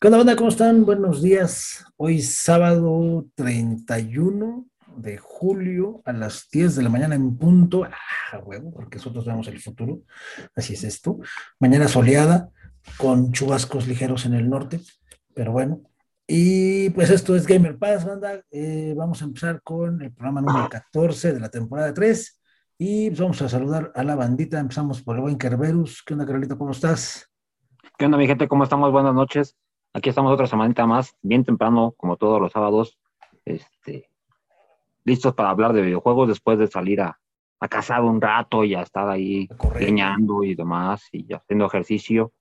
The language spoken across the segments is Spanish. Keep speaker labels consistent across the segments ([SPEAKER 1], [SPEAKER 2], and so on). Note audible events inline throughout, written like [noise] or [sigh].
[SPEAKER 1] ¿Qué onda, banda? ¿Cómo están? Buenos días. Hoy sábado 31 de julio a las 10 de la mañana en punto. Ah, huevo, porque nosotros vemos el futuro. Así es esto. Mañana soleada, con chubascos ligeros en el norte, pero bueno. Y pues esto es Gamer Pass, banda. Eh, vamos a empezar con el programa número 14 de la temporada 3. Y pues vamos a saludar a la bandita. Empezamos por el buen Kerberus. ¿Qué onda, Carolito? ¿Cómo estás?
[SPEAKER 2] ¿Qué onda, mi gente? ¿Cómo estamos? Buenas noches. Aquí estamos otra semanita más, bien temprano, como todos los sábados, este, listos para hablar de videojuegos después de salir a, a cazar un rato y a estar ahí leñando y demás y haciendo ejercicio.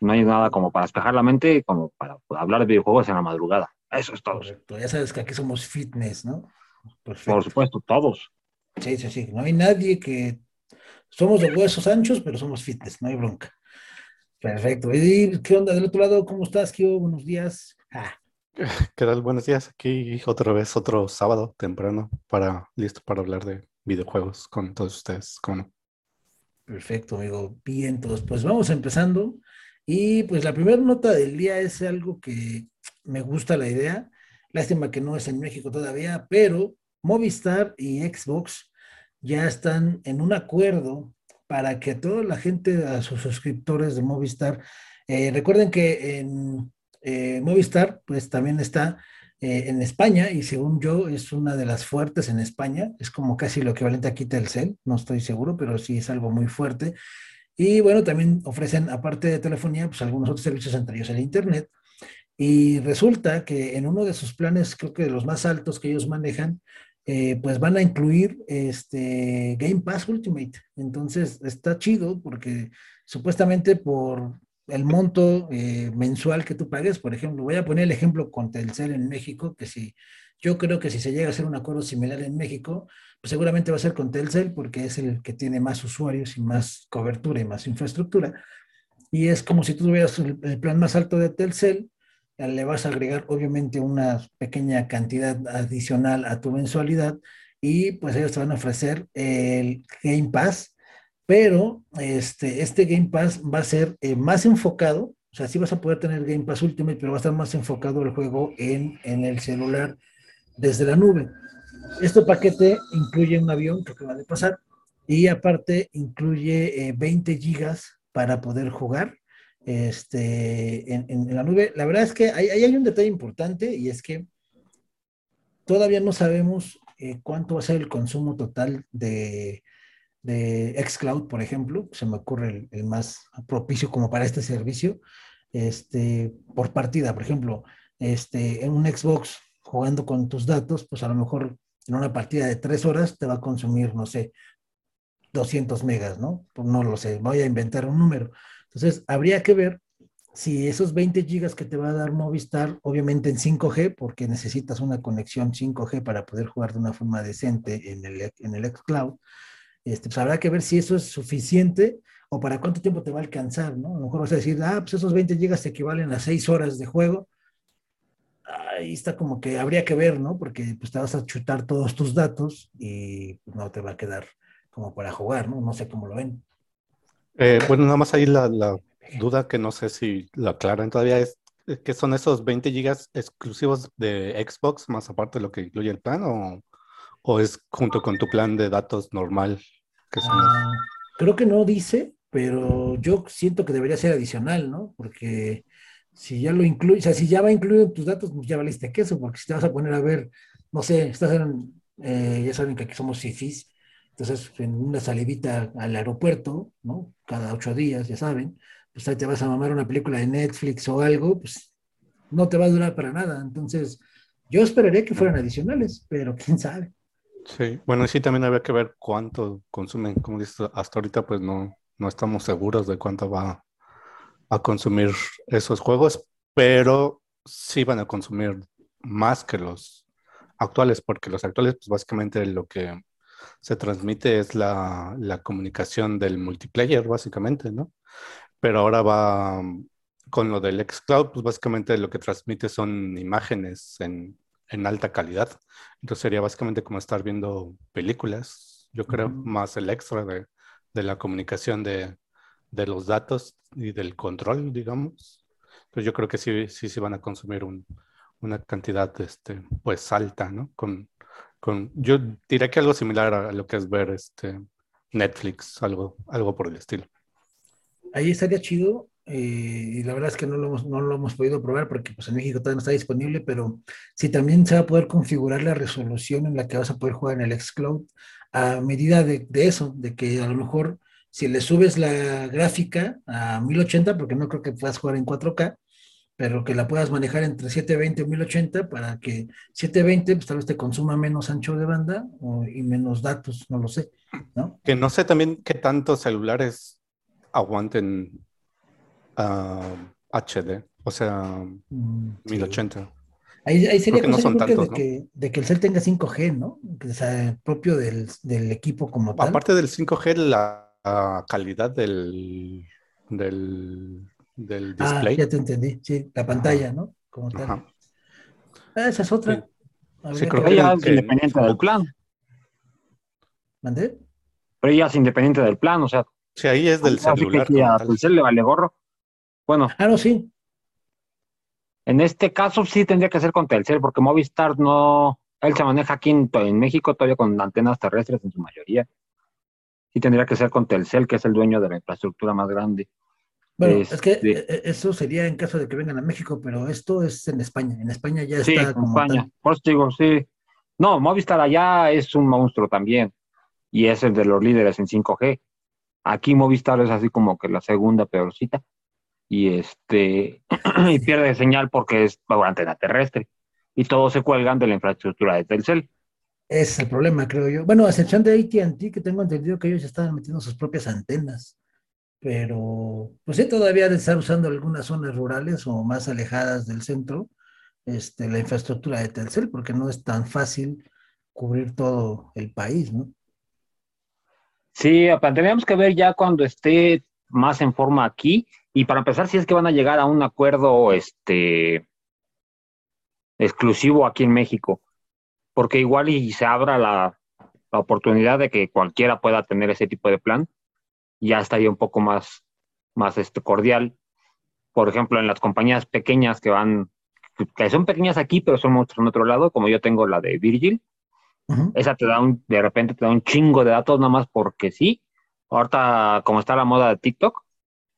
[SPEAKER 2] No hay nada como para despejar la mente como para hablar de videojuegos en la madrugada. Eso es todo.
[SPEAKER 1] Correcto. Ya sabes que aquí somos fitness, ¿no?
[SPEAKER 2] Por supuesto, todos.
[SPEAKER 1] Sí, sí, sí. No hay nadie que... Somos de huesos anchos, pero somos fitness, no hay bronca. Perfecto. Edir, ¿qué onda del otro lado? ¿Cómo estás, Kio? Buenos días. Ah. [laughs]
[SPEAKER 3] ¿Qué tal? Buenos días. Aquí otra vez, otro sábado temprano, para listo para hablar de videojuegos con todos ustedes. ¿Cómo
[SPEAKER 1] Perfecto, amigo. Bien, todos. Pues vamos empezando. Y pues la primera nota del día es algo que me gusta la idea. Lástima que no es en México todavía, pero Movistar y Xbox ya están en un acuerdo para que toda la gente, a sus suscriptores de Movistar, eh, recuerden que en eh, Movistar, pues también está eh, en España y según yo es una de las fuertes en España, es como casi lo equivalente aquí Telcel, no estoy seguro, pero sí es algo muy fuerte. Y bueno, también ofrecen, aparte de telefonía, pues algunos otros servicios, entre ellos el Internet. Y resulta que en uno de sus planes, creo que de los más altos que ellos manejan, eh, pues van a incluir este Game Pass Ultimate. Entonces está chido porque supuestamente por el monto eh, mensual que tú pagues, por ejemplo, voy a poner el ejemplo con Telcel en México, que si yo creo que si se llega a hacer un acuerdo similar en México, pues seguramente va a ser con Telcel porque es el que tiene más usuarios y más cobertura y más infraestructura. Y es como si tú tuvieras el plan más alto de Telcel, le vas a agregar obviamente una pequeña cantidad adicional a tu mensualidad y pues ellos te van a ofrecer el Game Pass, pero este, este Game Pass va a ser eh, más enfocado, o sea, sí vas a poder tener Game Pass Ultimate, pero va a estar más enfocado el juego en, en el celular desde la nube. Este paquete incluye un avión que acaba de pasar y aparte incluye 20 eh, gigas para poder jugar este, en, la nube. La verdad es que hay, hay, un detalle importante y es que todavía no sabemos eh, cuánto va a ser el consumo total de, de xCloud, por ejemplo. Se me ocurre el, más propicio como para este servicio. Este, por partida, por ejemplo, este, en un Xbox jugando con tus datos, pues a lo mejor en una partida de tres horas te va a consumir, no sé, 200 megas, ¿no? Pues no lo sé, voy a inventar un número entonces, habría que ver si esos 20 gigas que te va a dar Movistar, obviamente en 5G, porque necesitas una conexión 5G para poder jugar de una forma decente en el, en el xCloud, este, pues habrá que ver si eso es suficiente o para cuánto tiempo te va a alcanzar, ¿no? A lo mejor vas a decir, ah, pues esos 20 gigas equivalen a 6 horas de juego. Ahí está como que habría que ver, ¿no? Porque pues te vas a chutar todos tus datos y pues, no te va a quedar como para jugar, ¿no? No sé cómo lo ven.
[SPEAKER 3] Eh, bueno, nada más ahí la, duda que no sé si lo aclaran todavía es que son esos 20 gigas exclusivos de Xbox, más aparte de lo que incluye el plan, o, es junto con tu plan de datos normal? Que
[SPEAKER 1] ah, creo que no dice, pero yo siento que debería ser adicional, ¿no? Porque si ya lo incluye, o sea, si ya va incluido en tus datos, pues ya valiste queso, porque si te vas a poner a ver, no sé, estás en, eh, ya saben que aquí somos CIFIs, entonces, en una salidita al aeropuerto, ¿no? Cada ocho días, ya saben, pues ahí te vas a mamar una película de Netflix o algo, pues no te va a durar para nada. Entonces, yo esperaría que fueran adicionales, pero [laughs] quién sabe.
[SPEAKER 3] Sí, bueno, sí también había que ver cuánto consumen. Como dices, hasta ahorita pues no, no estamos seguros de cuánto va a consumir esos juegos, pero sí van a consumir más que los actuales, porque los actuales pues básicamente lo que se transmite es la, comunicación del multiplayer, básicamente, ¿no? Pero ahora va con lo del xCloud, pues básicamente lo que transmite son imágenes en, alta calidad. Entonces sería básicamente como estar viendo películas, yo creo, más el extra de, la comunicación de, los datos y del control, digamos. Pues yo creo que sí, sí, sí van a consumir un, una cantidad, este, pues alta, ¿no? Con, con, yo diría que algo similar a lo que es ver este Netflix, algo, algo por el estilo.
[SPEAKER 1] Ahí estaría chido, eh, y la verdad es que no lo, hemos, no lo hemos podido probar porque pues en México todavía no está disponible, pero sí también se va a poder configurar la resolución en la que vas a poder jugar en el xCloud a medida de, de eso, de que a lo mejor si le subes la gráfica a 1080, porque no creo que puedas jugar en 4K, pero que la puedas manejar entre 720 y 1080 para que 720 pues tal vez te consuma menos ancho de banda o, y menos datos, no lo sé, ¿no?
[SPEAKER 3] Que no sé también qué tantos celulares aguanten uh, HD, o sea, mm, 1080.
[SPEAKER 1] Ahí, ahí sería cosa no tantos, de, ¿no? que, de, que, el cel tenga 5G, ¿no? Que sea propio del, del equipo como tal.
[SPEAKER 3] Aparte del 5G, la calidad del, del, del
[SPEAKER 1] ah,
[SPEAKER 3] display.
[SPEAKER 1] Ah, ya te entendí, sí, la pantalla, Ajá. ¿no? Como tal. Ah, esa es otra.
[SPEAKER 2] Sí. Sí, creo que ella es independiente del plan.
[SPEAKER 1] ¿Mandé?
[SPEAKER 2] Pero ella es independiente del plan, o sea.
[SPEAKER 3] Sí, ahí es del celular.
[SPEAKER 2] Que a Telcel le vale gorro. Bueno.
[SPEAKER 1] Ah, no, sí.
[SPEAKER 2] En este caso sí tendría que ser con Telcel, porque Movistar no. Él se maneja aquí en, en México todavía con antenas terrestres en su mayoría. Sí tendría que ser con Telcel, que es el dueño de la infraestructura más grande.
[SPEAKER 1] Bueno, es, es que de... Eh, eh, eso sería en caso de que vengan a México, pero esto es en España. En España ya
[SPEAKER 2] sí,
[SPEAKER 1] está
[SPEAKER 2] como España. Tal. Por eso digo, sí. No, Movistar allá es un monstruo también. Y es el de los líderes en 5G. Aquí Movistar es así como que la segunda peorcita. Y este [clears throat] y pierde señal porque es por antena terrestre. Y todos se cuelgan de la infraestructura de Telcel.
[SPEAKER 1] Es el problema, creo yo. Bueno, a excepción de ATT, que tengo entendido que ellos estaban metiendo sus propias antenas pero pues sí, todavía de estar usando algunas zonas rurales o más alejadas del centro, este, la infraestructura de Telcel, porque no es tan fácil cubrir todo el país, ¿no?
[SPEAKER 2] Sí, tendríamos que ver ya cuando esté más en forma aquí, y para empezar, si es que van a llegar a un acuerdo este, exclusivo aquí en México, porque igual y se abra la, la oportunidad de que cualquiera pueda tener ese tipo de plan, ya estaría un poco más, más este, cordial. Por ejemplo, en las compañías pequeñas que van, que son pequeñas aquí, pero son monstruos en otro lado, como yo tengo la de Virgil, uh -huh. esa te da un, de repente te da un chingo de datos nada más porque sí. Ahorita, como está la moda de TikTok,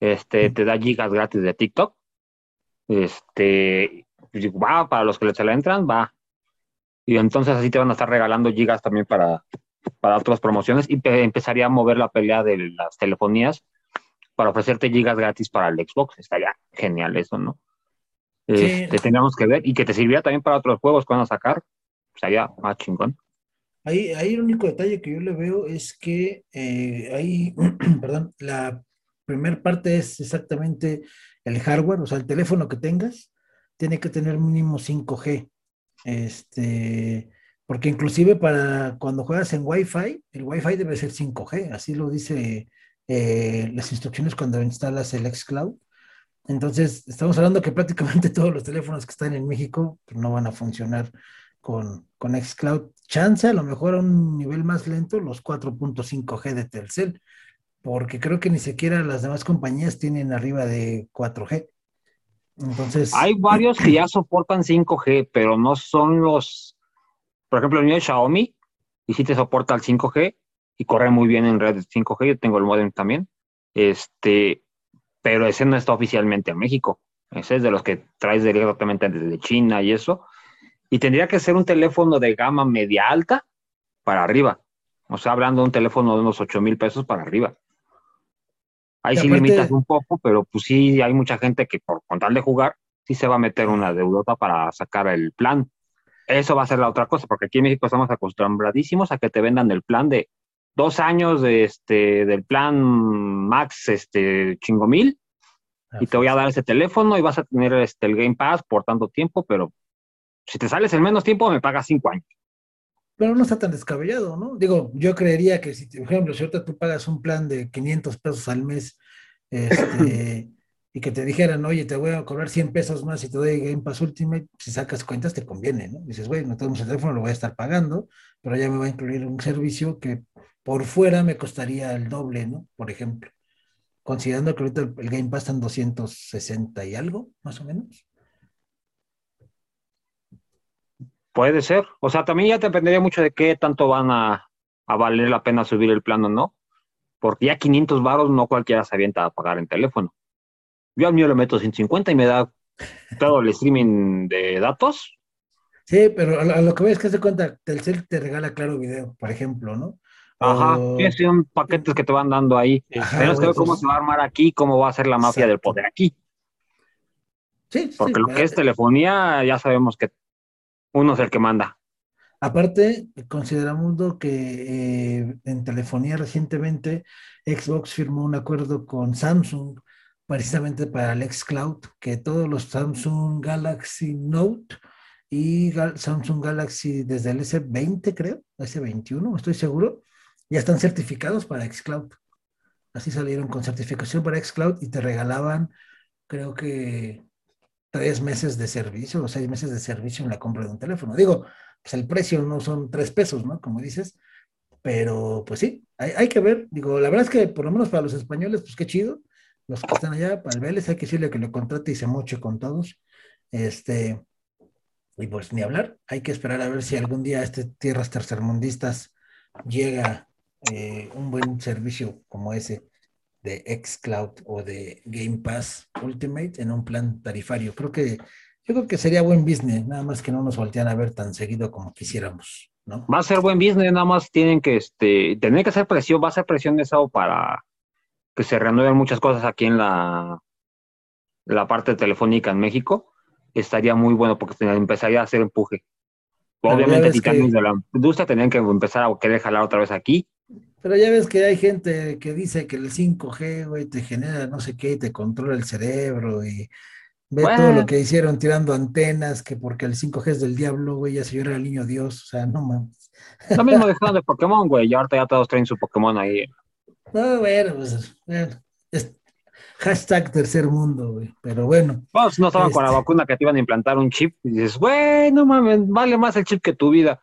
[SPEAKER 2] este, uh -huh. te da gigas gratis de TikTok. Este, va, para los que se la entran, va. Y entonces así te van a estar regalando gigas también para, para otras promociones y empezaría a mover la pelea de las telefonías para ofrecerte gigas gratis para el Xbox. Estaría genial eso, ¿no? Sí. Este, tendríamos que ver y que te sirviera también para otros juegos que van a sacar. Estaría más chingón.
[SPEAKER 1] Ahí, ahí el único detalle que yo le veo es que eh, ahí, [clears throat] perdón, la primera parte es exactamente el hardware, o sea, el teléfono que tengas tiene que tener mínimo 5G. Este, porque inclusive para cuando juegas en Wi-Fi, el Wi-Fi debe ser 5G, así lo dice eh, las instrucciones cuando instalas el xCloud. Entonces, estamos hablando que [laughs] prácticamente todos los teléfonos que están en México pues, no van a funcionar con, con xCloud. Chance, a lo mejor a un nivel más lento, los 4.5G de Telcel, porque creo que ni siquiera las demás compañías tienen arriba de 4G. Entonces.
[SPEAKER 2] Hay varios que ya soportan 5G, pero no son los por ejemplo, el mío es Xiaomi y sí te soporta el 5G y corre muy bien en red 5G. Yo tengo el modem también. Este, pero ese no está oficialmente en México. Ese es de los que traes directamente desde China y eso. Y tendría que ser un teléfono de gama media alta para arriba. O sea, hablando de un teléfono de unos 8 mil pesos para arriba. Ahí sí limitas un poco, pero pues sí hay mucha gente que por contar de jugar, sí se va a meter una deudota para sacar el plan. Eso va a ser la otra cosa, porque aquí en México estamos acostumbradísimos a que te vendan el plan de dos años de este, del plan Max este, chingo mil y te voy a dar ese teléfono y vas a tener este, el Game Pass por tanto tiempo, pero si te sales en menos tiempo me pagas cinco años.
[SPEAKER 1] Pero no está tan descabellado, ¿no? Digo, yo creería que si, por ejemplo, si ahorita tú pagas un plan de 500 pesos al mes, este, [laughs] y que te dijeran, oye, te voy a cobrar 100 pesos más y te doy Game Pass Ultimate, si sacas cuentas te conviene, ¿no? Dices, güey, no tenemos el teléfono, lo voy a estar pagando, pero ya me va a incluir un servicio que por fuera me costaría el doble, ¿no? Por ejemplo. considerando que ahorita el Game Pass está en 260 y algo, más o menos.
[SPEAKER 2] Puede ser. O sea, también ya dependería mucho de qué tanto van a, valer la pena subir el plano, ¿no? Porque ya 500 baros no cualquiera se avienta a pagar en teléfono. Yo al mío le meto 150 y me da todo el streaming de datos.
[SPEAKER 1] Sí, pero a lo que ves es que se cuenta, Telcel te regala Claro Video, por ejemplo, ¿no?
[SPEAKER 2] Ajá, son paquetes que te van dando ahí. Tenemos que ver cómo se va a armar aquí, cómo va a ser la mafia del poder aquí. Sí, Porque lo que es telefonía, ya sabemos que uno es el que manda.
[SPEAKER 1] Aparte, consideramos que eh, en telefonía recientemente Xbox firmó un acuerdo con Samsung precisamente para el xCloud, que todos los Samsung Galaxy Note y Samsung Galaxy desde el S20, creo, S21, estoy seguro, ya están certificados para xCloud. Así salieron con certificación para xCloud y te regalaban, creo que tres meses de servicio o seis meses de servicio en la compra de un teléfono. Digo, pues el precio no son tres pesos, ¿no? Como dices, pero pues sí, hay, que ver. Digo, la verdad es que por lo menos para los españoles, pues qué chido. Los que están allá, el Vélez, hay que decirle que lo contrate y se moche con todos. Este, y pues ni hablar, hay que esperar a ver si algún día este tierras tercermundistas llega eh, un buen servicio como ese de xCloud o de Game Pass Ultimate en un plan tarifario. Creo que yo creo que sería buen business, nada más que no nos voltean a ver tan seguido como quisiéramos, ¿no?
[SPEAKER 2] Va a ser buen business, nada más tienen que este tener que hacer presión, va a ser presión de eso para que se renueven muchas cosas aquí en la la parte telefónica en México. Estaría muy bueno porque empezaría a hacer empuje. Obviamente, titanes de la industria tendrían que empezar a querer jalar otra vez aquí
[SPEAKER 1] pero ya ves que hay gente que dice que el 5G, güey, te genera no sé qué y te controla el cerebro y ve todo lo que hicieron tirando antenas, que porque el 5G es del diablo, güey, ya se llora el niño Dios, o sea, no mames.
[SPEAKER 2] Lo mismo [laughs] dejaron de Pokémon, güey, y ahorita ya todos traen su Pokémon ahí.
[SPEAKER 1] No, bueno, pues, bueno, hashtag tercer mundo, güey, pero bueno.
[SPEAKER 2] Pues no estaban con la este vacuna que te iban a implantar un chip y dices, güey, no mames, vale más el chip que tu vida.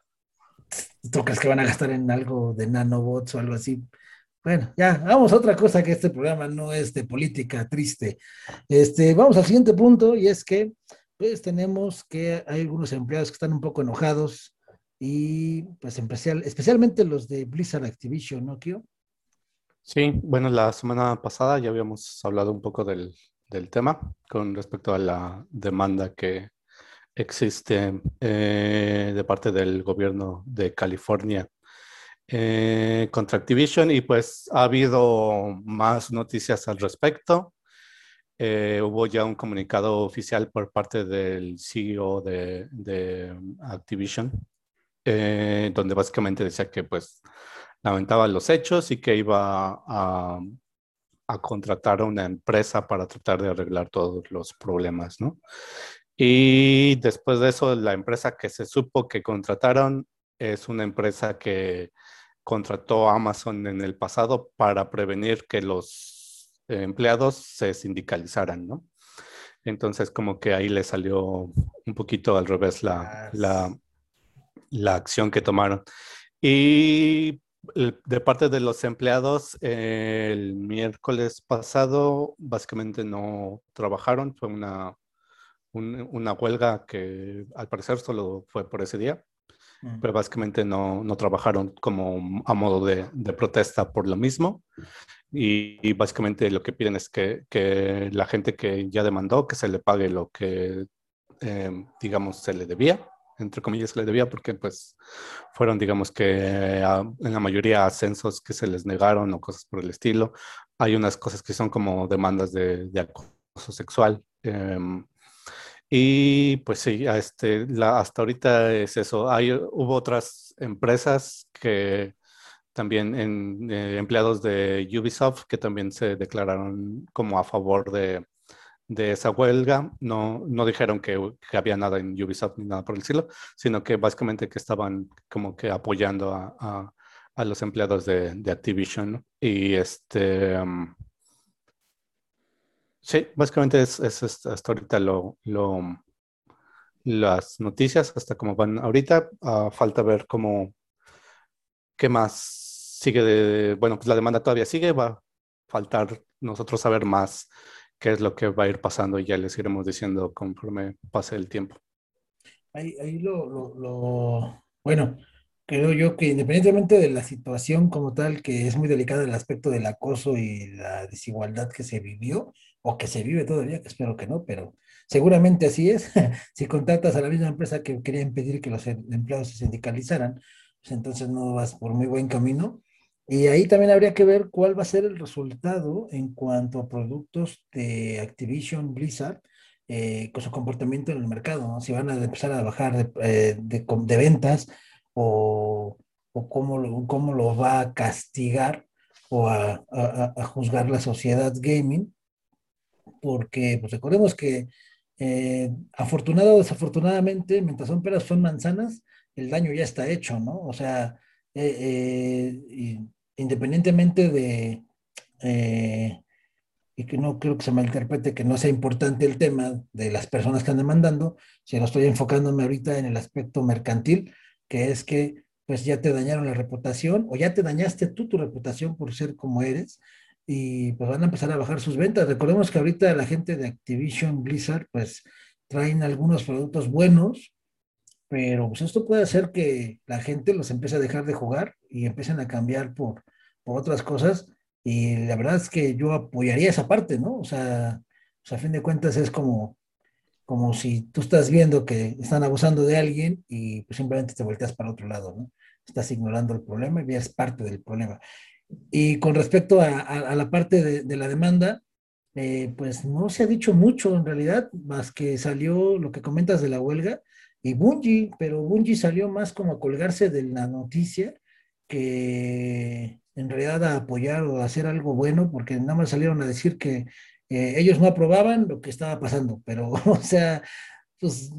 [SPEAKER 1] ¿Tú crees que van a gastar en algo de nanobots o algo así? Bueno, ya, vamos a otra cosa que este programa no es de política triste. Este, vamos al siguiente punto y es que, pues tenemos que hay algunos empleados que están un poco enojados y pues especial, especialmente los de Blizzard Activision, ¿no, Kio?
[SPEAKER 3] Sí, bueno, la semana pasada ya habíamos hablado un poco del, del tema con respecto a la demanda que existe eh, de parte del gobierno de California eh, contra Activision y pues ha habido más noticias al respecto. Eh, hubo ya un comunicado oficial por parte del CEO de, de Activision, donde básicamente decía que pues lamentaba los hechos y que iba a, a contratar a una empresa para tratar de arreglar todos los problemas, ¿no? Y después de eso, la empresa que se supo que contrataron es una empresa que contrató a Amazon en el pasado para prevenir que los empleados se sindicalizaran, ¿no? Entonces, como que ahí le salió un poquito al revés la, la, la acción que tomaron. Y de parte de los empleados, el miércoles pasado básicamente no trabajaron, fue una una huelga que al parecer solo fue por ese día, mm. pero básicamente no, no, trabajaron como a modo de, de protesta por lo mismo. Y, básicamente lo que piden es que, que, la gente que ya demandó, que se le pague lo que, em, digamos, se le debía, entre comillas, se le debía, porque pues fueron, digamos que en la mayoría ascensos que se les negaron o cosas por el estilo. Hay unas cosas que son como demandas de, acoso sexual. Eh, y pues sí, este, la, hasta ahorita es eso. Hay, hubo otras empresas que también en, eh, empleados de Ubisoft que también se declararon como a favor de, de esa huelga. No, no dijeron que, había nada en Ubisoft ni nada por el estilo, sino que básicamente que estaban como que apoyando a, a, los empleados de, de Activision. Y este... Um, Sí, básicamente es, hasta ahorita lo, las noticias, hasta cómo van ahorita. Ah, falta ver cómo, qué más sigue de, bueno, pues la demanda todavía sigue, va a faltar nosotros saber más qué es lo que va a ir pasando y ya les iremos diciendo conforme pase el tiempo.
[SPEAKER 1] Ahí, ahí lo, lo, bueno, creo yo que independientemente de la situación como tal, que es muy delicada el aspecto del acoso y la desigualdad que se vivió, o que se vive todavía, que espero que no, pero seguramente así es. [laughs] si contratas a la misma empresa que quería impedir que los em, empleados se sindicalizaran, pues entonces no vas por muy buen camino. Y ahí también habría que ver cuál va a ser el resultado en cuanto a productos de Activision Blizzard eh, con su comportamiento en el mercado, si van a empezar a bajar de, eh, de, ventas o, o cómo, lo, cómo lo va a castigar o a, a, a juzgar la sociedad gaming porque pues, recordemos que eh, afortunado o desafortunadamente, mientras son peras son manzanas, el daño ya está hecho, ¿no? O sea, eh, eh, independientemente de, y que no creo que se malinterprete que no sea importante el tema de las personas que andan demandando, si lo estoy enfocándome ahorita en el aspecto mercantil, que es que pues ya te dañaron la reputación o ya te dañaste tú tu reputación por ser como eres y pues van a empezar a bajar sus ventas. Recordemos que ahorita la gente de Activision Blizzard pues traen algunos productos buenos, pero pues esto puede hacer que la gente los empiece a dejar de jugar y empiecen a cambiar por, por otras cosas. Y la verdad es que yo apoyaría esa parte, ¿no? O sea, pues, a fin de cuentas es como, como si tú estás viendo que están abusando de alguien y pues simplemente te volteas para otro lado, ¿no? Estás ignorando el problema y es parte del problema. Y con respecto a, la parte de, la demanda, eh, pues no se ha dicho mucho en realidad, más que salió lo que comentas de la huelga y Bungie, pero Bungie salió más como a colgarse de la noticia que en realidad a apoyar o a hacer algo bueno, porque nada más salieron a decir que eh, ellos no aprobaban lo que estaba pasando, pero [laughs] o sea, pues,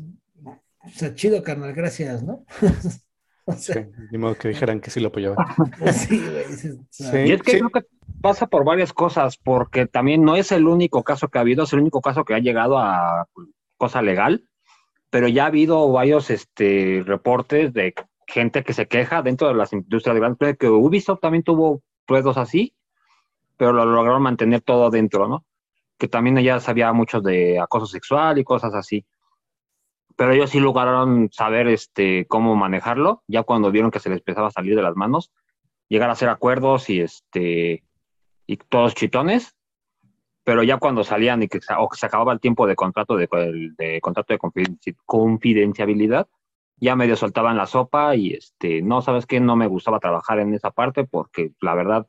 [SPEAKER 1] o sea, chido, carnal, gracias, ¿no? [laughs]
[SPEAKER 3] sí, ni modo que dijeran que sí lo apoyaban. [laughs]
[SPEAKER 2] sí, y es que creo que pasa por varias cosas, porque también no es el único caso que ha habido, es el único caso que ha llegado a cosa legal, pero ya ha habido varios este, reportes de gente que se queja dentro de las industrias de grandes, que Ubisoft también tuvo pruebas así, pero lo lograron mantener todo dentro, ¿no? Que también ya sabía mucho de acoso sexual y cosas así pero ellos sí lograron saber este, cómo manejarlo, ya cuando vieron que se les empezaba a salir de las manos, llegar a hacer acuerdos y, este, y todos chitones, pero ya cuando salían y que se, o se acababa el tiempo de contrato de, de contrato de confidencialidad, ya medio soltaban la sopa y este, no, sabes qué, no me gustaba trabajar en esa parte porque la verdad,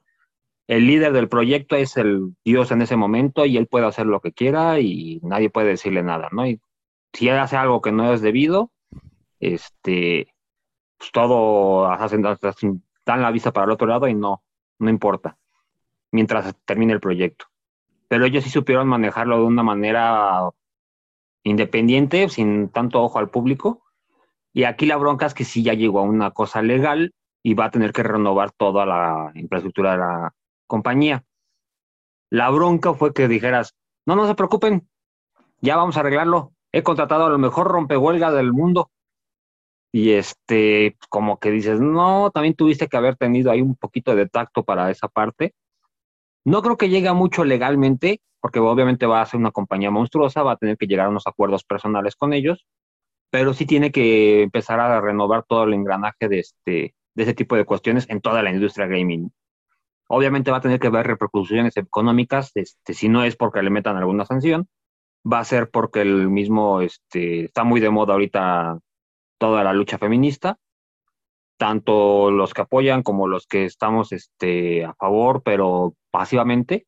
[SPEAKER 2] el líder del proyecto es el Dios en ese momento y él puede hacer lo que quiera y nadie puede decirle nada, ¿no? Y si hace algo que no es debido, este, pues todo hacen, dan la vista para el otro lado y no, no importa, mientras termine el proyecto. Pero ellos sí supieron manejarlo de una manera independiente, sin tanto ojo al público. Y aquí la bronca es que sí ya llegó a una cosa legal y va a tener que renovar toda la infraestructura de la compañía. La bronca fue que dijeras, no, no se preocupen, ya vamos a arreglarlo, he contratado a lo mejor rompehuelga del mundo. Y este, como que dices, no, también tuviste que haber tenido ahí un poquito de tacto para esa parte. No creo que llegue mucho legalmente, porque obviamente va a ser una compañía monstruosa, va a tener que llegar a unos acuerdos personales con ellos, pero sí tiene que empezar a renovar todo el engranaje de este, de ese tipo de cuestiones en toda la industria gaming. Obviamente va a tener que haber repercusiones económicas, este, si no es porque le metan alguna sanción, va a ser porque el mismo este, está muy de moda ahorita toda la lucha feminista, tanto los que apoyan como los que estamos este, a favor, pero pasivamente.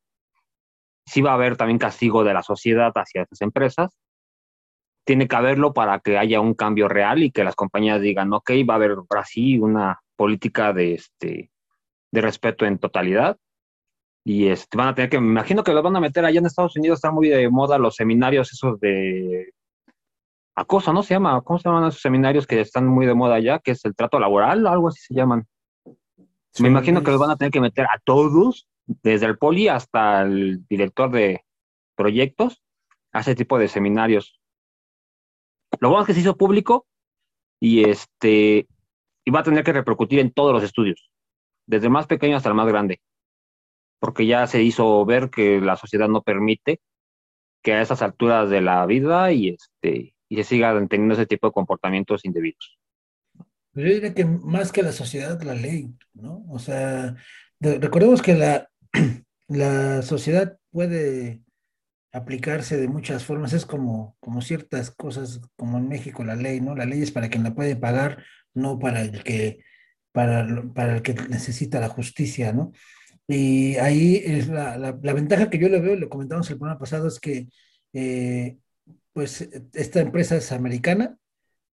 [SPEAKER 2] Sí va a haber también castigo de la sociedad hacia esas empresas. Tiene que haberlo para que haya un cambio real y que las compañías digan, ok, va a haber ahora sí una política de, este, de respeto en totalidad y este, van a tener que, me imagino que los van a meter allá en Estados Unidos, están muy de moda los seminarios esos de acoso, ¿no? Se llama, ¿cómo se llaman esos seminarios que están muy de moda allá? Que es el trato laboral, algo así se llaman. me imagino que los van a tener que meter a todos, desde el poli hasta el director de proyectos, a ese tipo de seminarios. Lo bueno es que se hizo público y este y va a tener que repercutir en todos los estudios, desde el más pequeño hasta el más grande porque ya se hizo ver que la sociedad no permite que a esas alturas de la vida y este y se sigan teniendo ese tipo de comportamientos indebidos.
[SPEAKER 1] Yo diría que más que la sociedad, la ley, ¿no? O sea, recordemos que la, [clears throat] la sociedad puede aplicarse de muchas formas, es como, como ciertas cosas, como en México la ley, ¿no? La ley es para quien la puede pagar, no para el que, para, para el que necesita la justicia, ¿no? Y ahí es la, la, ventaja que yo le veo, lo comentamos el programa pasado, es que eh, pues esta empresa es americana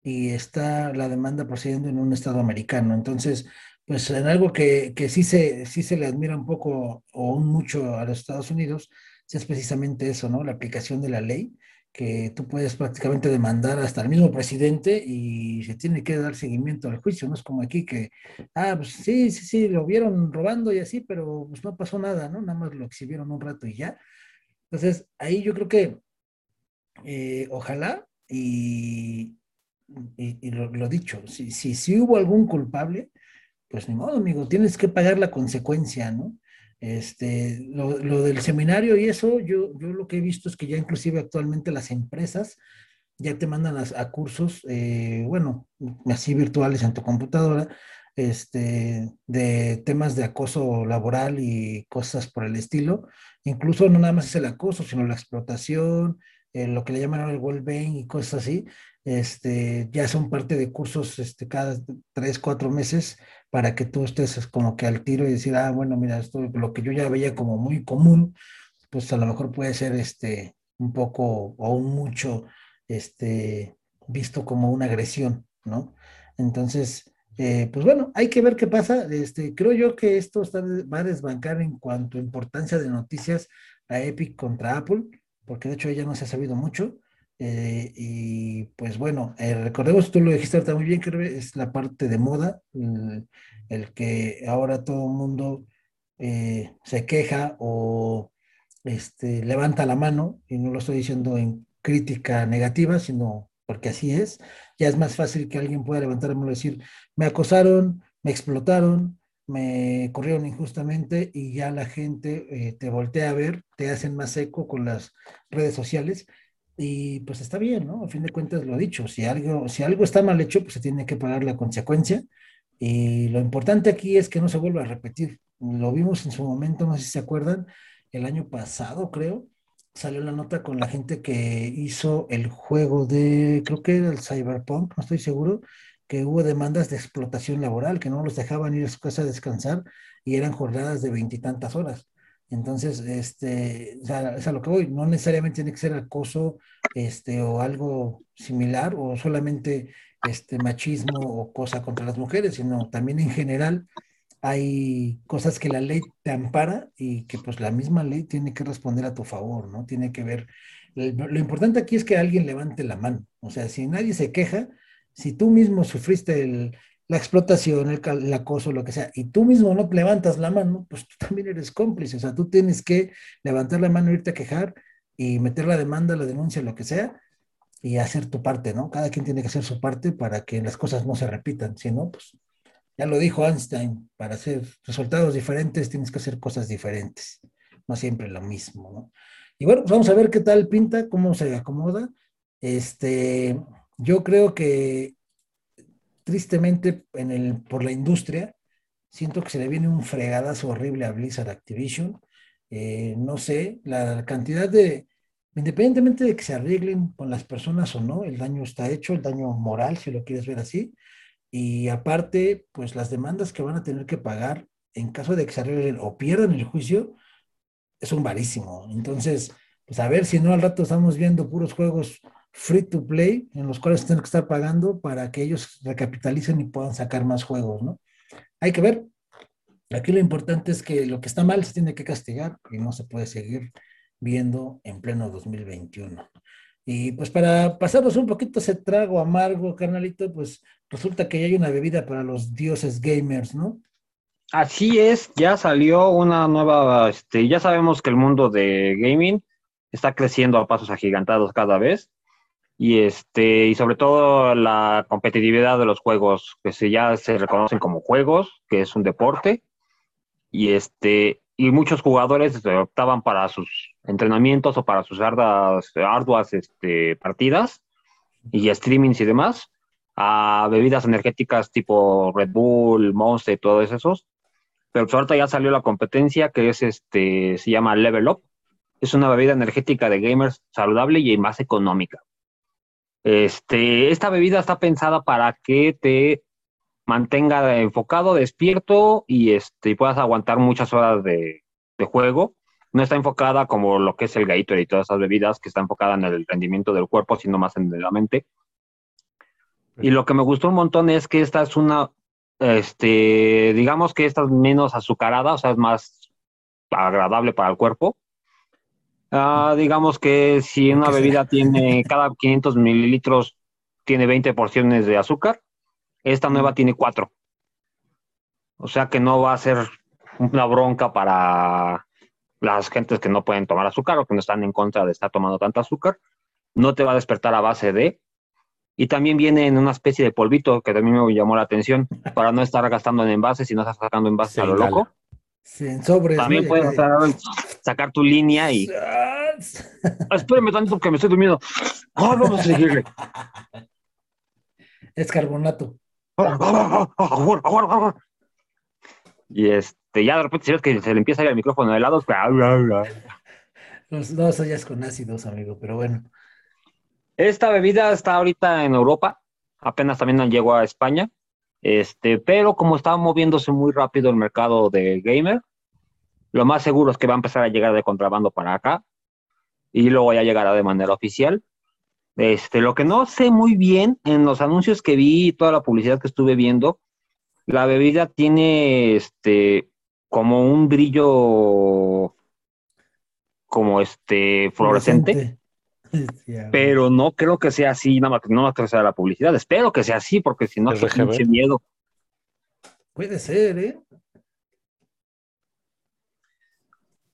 [SPEAKER 1] y está la demanda procediendo en un estado americano. Entonces, pues en algo que, que sí, se, sí se le admira un poco o mucho a los Estados Unidos, es precisamente eso, ¿no? La aplicación de la ley, que tú puedes prácticamente demandar hasta el mismo presidente y se tiene que dar seguimiento al juicio, no es como aquí que, ah, pues sí, sí, sí, lo vieron robando y así, pero pues no pasó nada, ¿no? Nada más lo exhibieron un rato y ya. Entonces, ahí yo creo que eh, ojalá y, y, lo, dicho, si, si, si hubo algún culpable, pues ni modo, amigo, tienes que pagar la consecuencia, ¿no? Este, lo, lo, del seminario y eso, yo, yo lo que he visto es que ya inclusive actualmente las empresas ya te mandan a, cursos, eh, bueno, así virtuales en tu computadora, este, de temas de acoso laboral y cosas por el estilo. Incluso no nada más es el acoso, sino la explotación, eh, lo que le llaman el well-being y cosas así. Este, ya son parte de cursos este, cada tres, cuatro meses para que tú estés como que al tiro y decir, ah, bueno, mira, esto lo que yo ya veía como muy común, pues a lo mejor puede ser este un poco o un mucho este visto como una agresión, ¿no? Entonces, eh, pues bueno, hay que ver qué pasa. Este, creo yo que esto va a desbancar en cuanto a importancia de noticias a Epic contra Apple, porque de hecho ya no se ha sabido mucho. Eh, y pues bueno, eh, recordemos, tú lo dijiste ahorita muy bien, que es la parte de moda, el, que ahora todo el mundo eh, se queja o este, levanta la mano, y no lo estoy diciendo en crítica negativa, sino porque así es. Ya es más fácil que alguien pueda levantar la mano y decir, me acosaron, me explotaron, me corrieron injustamente y ya la gente te voltea a ver, te hacen más eco con las redes sociales y pues está bien, ¿no? A fin de cuentas lo dicho, si algo, si algo está mal hecho, pues se tiene que pagar la consecuencia. Y lo importante aquí es que no se vuelva a repetir. Lo vimos en su momento, no sé si se acuerdan, el año pasado, creo, salió la nota con la gente que hizo el juego de, creo que era el Cyberpunk, no estoy seguro, que hubo demandas de explotación laboral, que no los dejaban ir a su casa a descansar y eran jornadas de veintitantas horas. Entonces, este, o es a lo que voy, no necesariamente tiene que ser acoso este, o algo similar o solamente este, machismo o cosa contra las mujeres, sino también en general hay cosas que la ley te ampara y que pues la misma ley tiene que responder a tu favor, ¿no? Tiene que ver, lo importante aquí es que alguien levante la mano, o sea, si nadie se queja, si tú mismo sufriste el, la explotación, el, acoso, lo que sea, y tú mismo no levantas la mano, pues tú también eres cómplice. O sea, tú tienes que levantar la mano, irte a quejar y meter la demanda, la denuncia, lo que sea, y hacer tu parte, ¿no? Cada quien tiene que hacer su parte para que las cosas no se repitan. Si no, pues ya lo dijo Einstein, para hacer resultados diferentes tienes que hacer cosas diferentes, no siempre lo mismo, ¿no? Y bueno, pues vamos a ver qué tal pinta, cómo se acomoda. Este, yo creo que tristemente en el, por la industria, siento que se le viene un fregadazo horrible a Blizzard Activision. Eh, no sé, la cantidad de, independientemente de que se arreglen con las personas o no, el daño está hecho, el daño moral, si lo quieres ver así. Y aparte, pues las demandas que van a tener que pagar en caso de que se arreglen o pierdan el juicio, es un varísimo. Entonces, pues a ver si no al rato estamos viendo puros juegos free to play en los cuales tienen que estar pagando para que ellos recapitalicen y puedan sacar más juegos, ¿no? Hay que ver. Aquí lo importante es que lo que está mal se tiene que castigar y no se puede seguir viendo en pleno 2021. Y pues para pasarnos un poquito ese trago amargo, carnalito, pues resulta que ya hay una bebida para los dioses gamers, ¿no?
[SPEAKER 2] Así es, ya salió una nueva, este, ya sabemos que el mundo de gaming está creciendo a pasos agigantados cada vez y este y sobre todo la competitividad de los juegos que se, ya se reconocen como juegos, que es un deporte y este y muchos jugadores optaban para sus entrenamientos o para sus arduas, arduas este, partidas y streamings y demás a bebidas energéticas tipo Red Bull, Monster y todos esos. Pero pues ahorita ya salió la competencia que es este, se llama Level Up. Es una bebida energética de gamers saludable y más económica. Este, esta bebida está pensada para que te mantenga enfocado, despierto y este, puedas aguantar muchas horas de, juego. No está enfocada como lo que es el Gatorade y todas esas bebidas, que está enfocada en el rendimiento del cuerpo, sino más en la mente. Y lo que me gustó un montón es que esta es una, este, digamos que esta es menos azucarada, o sea, es más agradable para el cuerpo. Ah, digamos que si una bebida tiene cada 500 mililitros tiene 20 porciones de azúcar, esta nueva tiene 4. O sea que no va a ser una bronca para las gentes que no pueden tomar azúcar o que no están en contra de estar tomando tanta azúcar. No te va a despertar a base de y también viene en una especie de polvito que también me llamó la atención para no estar gastando en envases, sino estar sacando envases a lo loco.
[SPEAKER 1] Sobres,
[SPEAKER 2] también puedes sacar tu línea y. Espérame tanto que me estoy durmiendo. Ah, vamos a seguirle.
[SPEAKER 1] Es carbonato.
[SPEAKER 2] Y este, ya de repente si ves que se le empieza a ir el micrófono de lado.
[SPEAKER 1] No, eso ya es con ácidos, amigo, pero bueno.
[SPEAKER 2] Esta bebida está ahorita en Europa, apenas también llegó a España, este, pero como está moviéndose muy rápido el mercado de gamer, lo más seguro es que va a empezar a llegar de contrabando para acá y luego ya llegará de manera oficial. Este, lo que no sé muy bien en los anuncios que vi y toda la publicidad que estuve viendo, la bebida tiene este como un brillo como este fluorescente. [laughs] Pero no creo que sea así, nada más, no más que sea la publicidad. Espero que sea así, porque si no, mucho miedo.
[SPEAKER 1] Puede ser, ¿eh?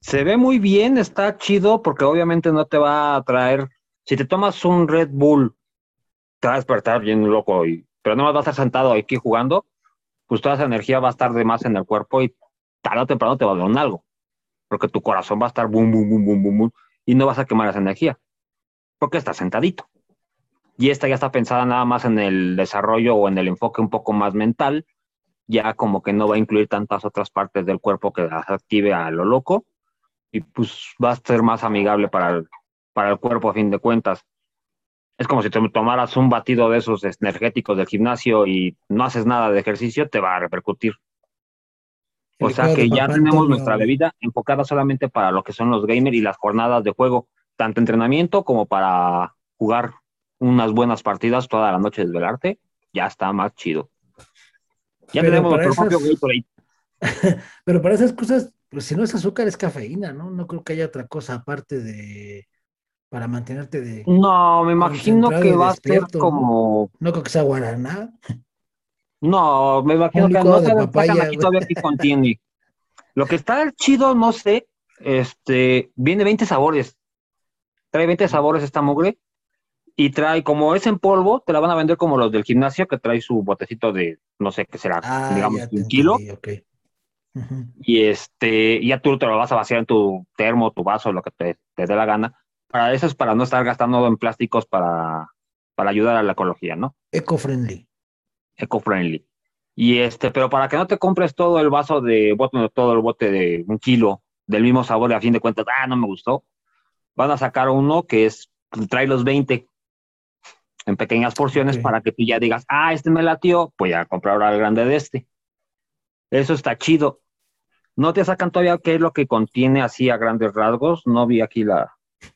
[SPEAKER 2] Se ve muy bien, está chido, porque obviamente no te va a traer. Si te tomas un Red Bull, te va a despertar bien loco, y, pero no vas a estar sentado aquí jugando, pues toda esa energía va a estar de más en el cuerpo y tarde o temprano te va a dar un algo, porque tu corazón va a estar boom, boom, boom, boom, boom, boom, y no vas a quemar esa energía porque está sentadito. Y esta ya está pensada nada más en el desarrollo o en el enfoque un poco más mental, ya como que no va a incluir tantas otras partes del cuerpo que las active a lo loco y pues va a ser más amigable para el, para el cuerpo a fin de cuentas. Es como si te tomaras un batido de esos energéticos del gimnasio y no haces nada de ejercicio, te va a repercutir. O sea que ya tenemos nuestra bebida enfocada solamente para lo que son los gamers y las jornadas de juego tanto entrenamiento como para jugar unas buenas partidas toda la noche desvelarte, ya está más chido. Ya tenemos nuestro propio Gatorade. [laughs]
[SPEAKER 1] Pero para esas cosas, pues si no es azúcar, es cafeína, ¿no? No creo que haya otra cosa aparte de para mantenerte de.
[SPEAKER 2] No, me imagino que va a ser como.
[SPEAKER 1] ¿no? creo que sea guaraná.
[SPEAKER 2] No, me imagino que no se papaya, aquí todavía aquí contiene. Lo que está chido, no sé, este, viene 20 sabores. Trae 20 sabores esta mugre y trae, como es en polvo, te la van a vender como los del gimnasio, que trae su botecito de, no sé qué será, ah, digamos, un kilo. Y este, ya tú te lo vas a vaciar en tu termo, tu vaso, lo que te, dé la gana. Para eso es para no estar gastando en plásticos para, para ayudar a la ecología, ¿no?
[SPEAKER 1] Eco-friendly.
[SPEAKER 2] Eco-friendly. Y este, pero para que no te compres todo el vaso de todo el bote de un kilo del mismo sabor y a fin de cuentas, ah, no me gustó, van a sacar uno que es, trae los 20 en pequeñas porciones para que tú ya digas, ah, este me latió, pues ya comprar ahora el grande de este. Eso está chido. No te sacan todavía qué es lo que contiene así a grandes rasgos. No vi aquí la,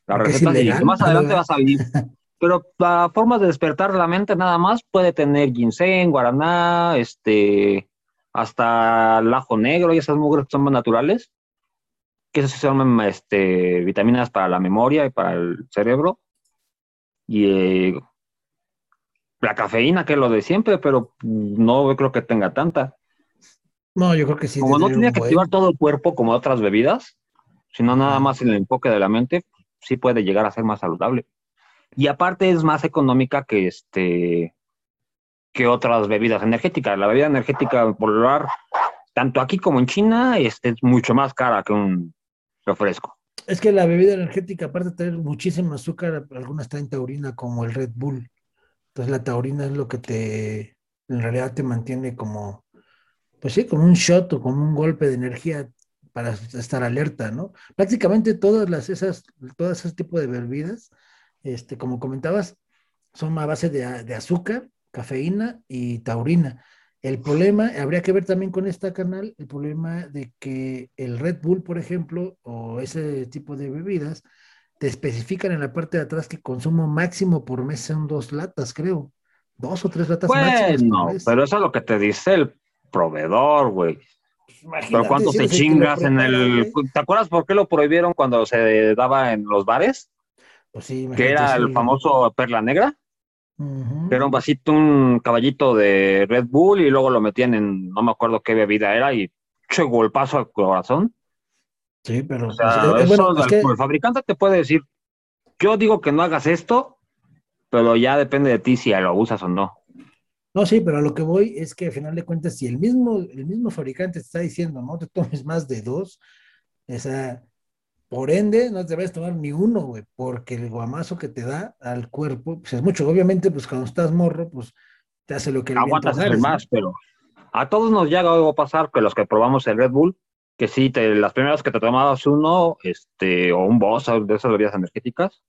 [SPEAKER 2] la receta. más adelante vas a ver. [laughs] Pero la forma de despertar la mente nada más puede tener ginseng, guaraná, este, hasta el ajo negro y esas mugres que son más naturales que eso son este, vitaminas para la memoria y para el cerebro. Y eh, la cafeína, que es lo de siempre, pero no creo que tenga tanta.
[SPEAKER 1] No, yo creo que sí.
[SPEAKER 2] Como no tenía que activar todo el cuerpo como otras bebidas, sino nada más en el enfoque de la mente, sí puede llegar a ser más saludable. Y aparte es más económica que este que otras bebidas energéticas. La bebida energética por tanto aquí como en China, es mucho más cara que un refresco.
[SPEAKER 1] Es que la bebida energética, aparte de tener muchísimo azúcar, algunas traen taurina como el Red Bull. Entonces la taurina es lo que te, en realidad te mantiene como, pues sí, como un shot o como un golpe de energía para estar alerta, ¿no? Prácticamente todas las esas, todas ese tipo de bebidas, este, como comentabas, son a base de, de azúcar, cafeína y taurina. El problema, habría que ver también con esta canal, el problema de que el Red Bull, por ejemplo, o ese tipo de bebidas, te especifican en la parte de atrás que consumo máximo por mes son dos latas, creo. Dos o tres latas
[SPEAKER 2] bueno, pero eso es lo que te dice el proveedor, güey. Pues pero cuánto te chingas en el... ¿Te acuerdas por qué lo prohibieron cuando se daba en los bares?
[SPEAKER 1] Pues sí,
[SPEAKER 2] que era el famoso perla negra era un vasito, un caballito de Red Bull y luego lo metían en, no me acuerdo qué bebida era y che golpazo al corazón.
[SPEAKER 1] Sí, pero
[SPEAKER 2] o sea, pues, eso, el fabricante te puede decir, yo digo que no hagas esto, pero ya depende de ti si lo usas o no.
[SPEAKER 1] No, sí, pero a lo que voy es que al final de cuentas, si el mismo, el mismo fabricante te está diciendo, no te tomes más de dos, o sea, por ende, no te debes tomar ni uno, güey, porque el guamazo que te da al cuerpo, pues es mucho. Obviamente, pues cuando estás morro, pues te hace lo que
[SPEAKER 2] el Aguantas el más, pero a todos nos llega a pasar que los que probamos el Red Bull, que sí, te, las primeras que te tomabas uno, este, o un boss de esas bebidas energéticas,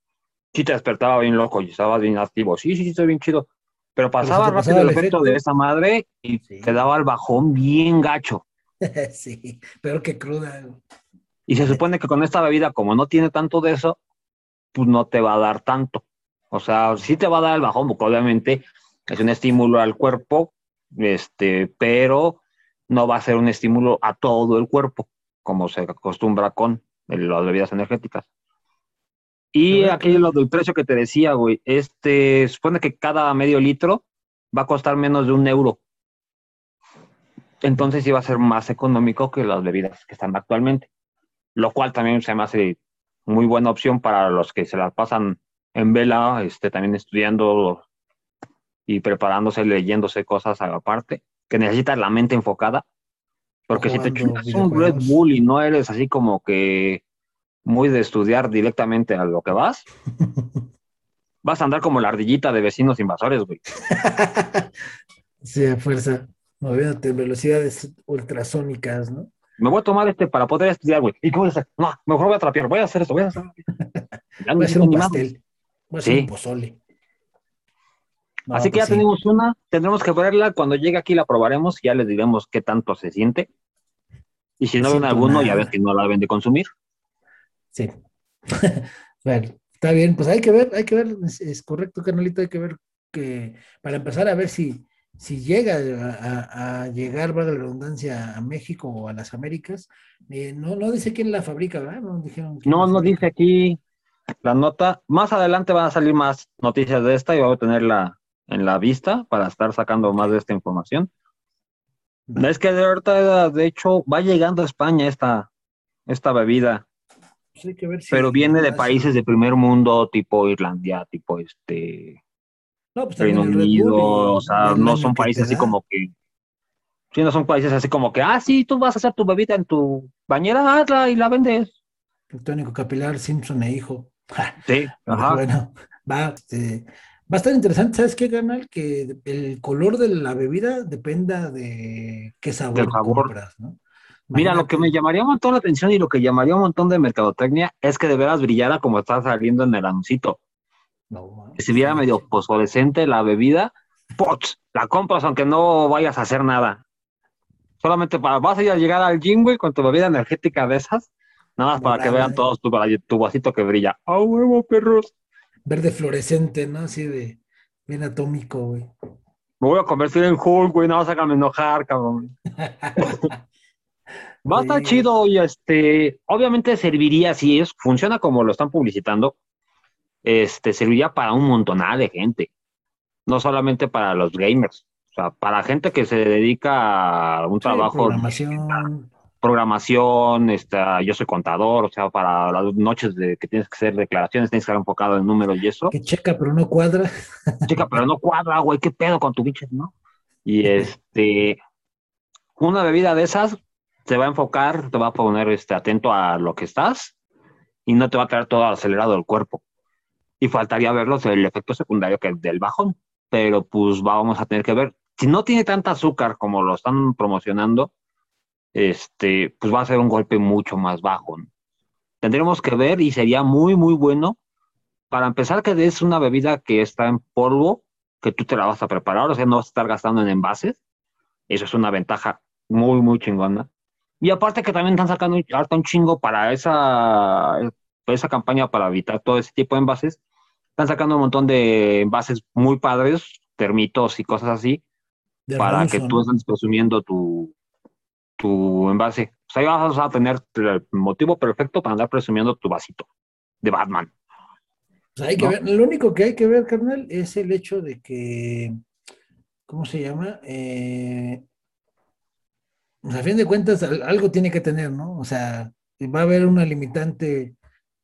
[SPEAKER 2] sí te despertaba bien loco y estabas bien activo. Sí, sí, sí, estoy bien chido. Pero pasaba rápido el efecto, de esa madre y te daba el bajón bien gacho. [laughs]
[SPEAKER 1] sí, peor que cruda.
[SPEAKER 2] Y se supone que con esta bebida, como no tiene tanto de eso, pues no te va a dar tanto. O sea, sí te va a dar el bajón, porque obviamente es un estímulo al cuerpo, este, pero no va a ser un estímulo a todo el cuerpo, como se acostumbra con las bebidas energéticas. Y aquí lo del precio que te decía, güey, este, supone que cada medio litro va a costar menos de un euro. Entonces iba a ser más económico que las bebidas que están actualmente lo cual también se me hace muy buena opción para los que se la pasan en vela, este, también estudiando y preparándose, leyéndose cosas aparte, que necesitas la mente enfocada, porque si te chupas un Red Bull y no eres así como que muy de estudiar directamente a lo que vas, [laughs] vas a andar como la ardillita de vecinos invasores, güey. [laughs]
[SPEAKER 1] sí, a fuerza, moviéndote en velocidades ultrasónicas, ¿no?
[SPEAKER 2] Me voy a tomar este para poder estudiar, güey. ¿Y cómo voy a hacer? No, mejor voy a trapear, voy a hacer esto, voy a hacer. [laughs]
[SPEAKER 1] voy a hacer un pastel, voy a hacer un pozole.
[SPEAKER 2] Así que ya pues tenemos una, tendremos que verla, cuando llegue aquí la probaremos y ya les diremos qué tanto se siente. Y si no ven alguno, ya ves que no la deben de consumir.
[SPEAKER 1] Sí. [laughs] bueno, está bien, pues hay que ver, hay que ver, es, es correcto, canalito, hay que ver que, para empezar a ver si, si llega a, llegar, valga la redundancia, a México o a las Américas, eh, no, no dice quién la fabrica, ¿verdad?
[SPEAKER 2] No, dijeron no, no dice aquí la nota. Más adelante van a salir más noticias de esta y voy a tenerla en la vista para estar sacando más de esta información. Es que de ahorita, de hecho, va llegando a España esta, esta bebida. Pues pero viene de países de primer mundo, tipo Irlandia, tipo este no, pues Reino Unido, o sea, no son países así como que, sí, no son países así como que, ah, sí, tú vas a hacer tu bebida en tu bañera, hazla y la vendes.
[SPEAKER 1] El tónico capilar, Simpson e hijo. [laughs]
[SPEAKER 2] Sí, ajá.
[SPEAKER 1] Bueno, va, este, va a estar interesante, ¿sabes qué, canal? Que el color de la bebida dependa de qué sabor, compras, ¿no?
[SPEAKER 2] Mira, lo que me llamaría un montón la atención y lo que llamaría un montón de mercadotecnia es que de veras brillara como está saliendo en el anuncito si viera medio fosforescente la bebida, ¡poch! La compras aunque no vayas a hacer nada. Solamente para, vas a ir a llegar al gym, con tu bebida energética de esas, nada más para que vean todos tu, tu vasito que brilla. ¡Ah, huevo, perros!
[SPEAKER 1] Verde fluorescente, ¿no? Así de bien atómico, güey.
[SPEAKER 2] Me voy a convertir en Hulk, güey, no vas a enojar, cabrón. Va a estar [laughs] chido y este, obviamente serviría si es, funciona como lo están publicitando, este, serviría para un montonal de gente, no solamente para los gamers, o sea, para gente que se dedica a un trabajo.
[SPEAKER 1] Programación.
[SPEAKER 2] programación, este, yo soy contador, o sea, para las noches de que tienes que hacer declaraciones, tienes que estar enfocado en números y eso.
[SPEAKER 1] Que checa, pero no cuadra. [laughs]
[SPEAKER 2] Checa, pero no cuadra, güey, qué pedo con tu bicho, ¿no? Y este, una bebida de esas te va a enfocar, te va a poner este, atento a lo que estás y no te va a traer todo acelerado del cuerpo. Y faltaría verlos el efecto secundario que del bajón, pero pues vamos a tener que ver. Si no tiene tanta azúcar como lo están promocionando, este, pues va a ser un golpe mucho más bajo. Tendremos que ver y sería muy, muy bueno para empezar que es una bebida que está en polvo, que tú te la vas a preparar, o sea, no vas a estar gastando en envases. Eso es una ventaja muy, muy chingona. Y aparte que también están sacando harto un chingo para esa, esa campaña para evitar todo ese tipo de envases. Están sacando un montón de envases muy padres, termitos y cosas así, para que tú estés consumiendo tu, tu envase. O sea, ahí vas a tener el motivo perfecto para andar presumiendo tu vasito de Batman.
[SPEAKER 1] Pues hay que ver, lo único que hay que ver, carnal, es el hecho de que, ¿cómo se llama? Eh, pues, a fin de cuentas, algo tiene que tener, ¿no? O sea, va a haber una limitante.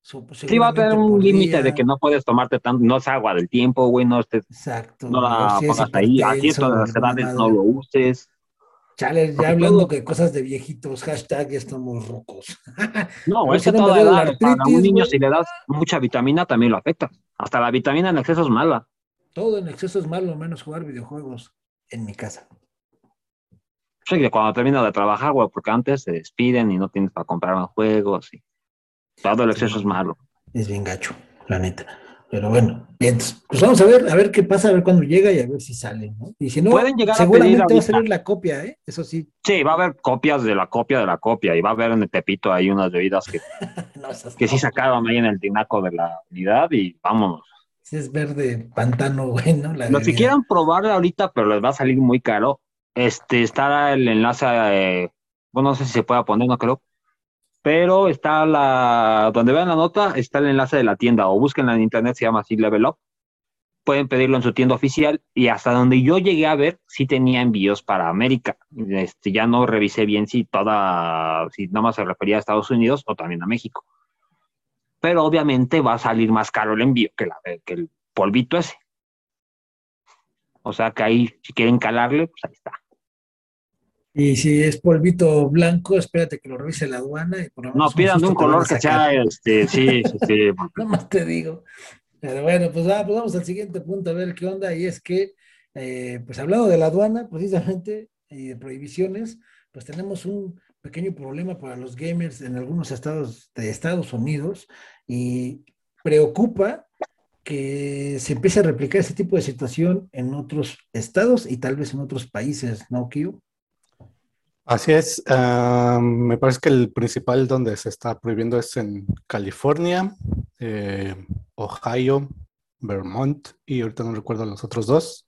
[SPEAKER 2] Sí, va a tener un límite de que no puedes tomarte tanto, no es agua del tiempo, güey, no estés.
[SPEAKER 1] Exacto.
[SPEAKER 2] No la pongas ahí, a ciertas edades no lo uses.
[SPEAKER 1] Chale, ya hablando de cosas de viejitos, hashtag ya estamos rocos. [laughs]
[SPEAKER 2] No, es que toda edad, para un niño si le das mucha vitamina también lo afecta. Hasta la vitamina en exceso es mala.
[SPEAKER 1] Todo en exceso es malo, menos jugar videojuegos en mi casa.
[SPEAKER 2] Sí, que cuando termina de trabajar, güey, porque antes se despiden y no tienes para comprar más juegos y todo el exceso es malo.
[SPEAKER 1] Es bien gacho, la neta. Pero bueno, bien, pues vamos a ver, a ver qué pasa, a ver cuándo llega y a ver si sale, ¿no? Y si no, seguramente va a salir la copia, ¿eh? Eso sí.
[SPEAKER 2] Sí, va a haber copias de la copia de la copia y va a haber en el Tepito ahí unas bebidas que, [laughs] que sí sacaron ahí en el tinaco de la unidad y vámonos.
[SPEAKER 1] es verde pantano, [laughs] güey, ¿no?
[SPEAKER 2] La Lo que quieran probar ahorita, pero les va a salir muy caro, este, está el enlace, eh, bueno, no sé si se puede poner, no creo, pero está la, donde vean la nota, está el enlace de la tienda o búsquenla en internet, se llama así Level Up. Pueden pedirlo en su tienda oficial y hasta donde yo llegué a ver, sí tenía envíos para América. Este, ya no revisé bien si toda, si nada más se refería a Estados Unidos o también a México. Pero obviamente va a salir más caro el envío que, la, que el polvito ese. O sea que ahí, si quieren calarle, pues ahí está.
[SPEAKER 1] Y si es polvito blanco, espérate que lo revise la aduana. Y
[SPEAKER 2] no, pidan un color que sea, este, sí, sí, sí. [laughs]
[SPEAKER 1] no más te digo. Pero bueno, pues, pues, vamos al siguiente punto a ver qué onda. Y es que, eh, pues hablando de la aduana, precisamente, y de prohibiciones, pues tenemos un pequeño problema para los gamers en algunos estados de Estados Unidos y preocupa que se empiece a replicar ese tipo de situación en otros estados y tal vez en otros países, ¿no, Kio?
[SPEAKER 3] Así es. Ah, me parece que el principal donde se está prohibiendo es en California, eh, Ohio, Vermont y ahorita no recuerdo los otros dos.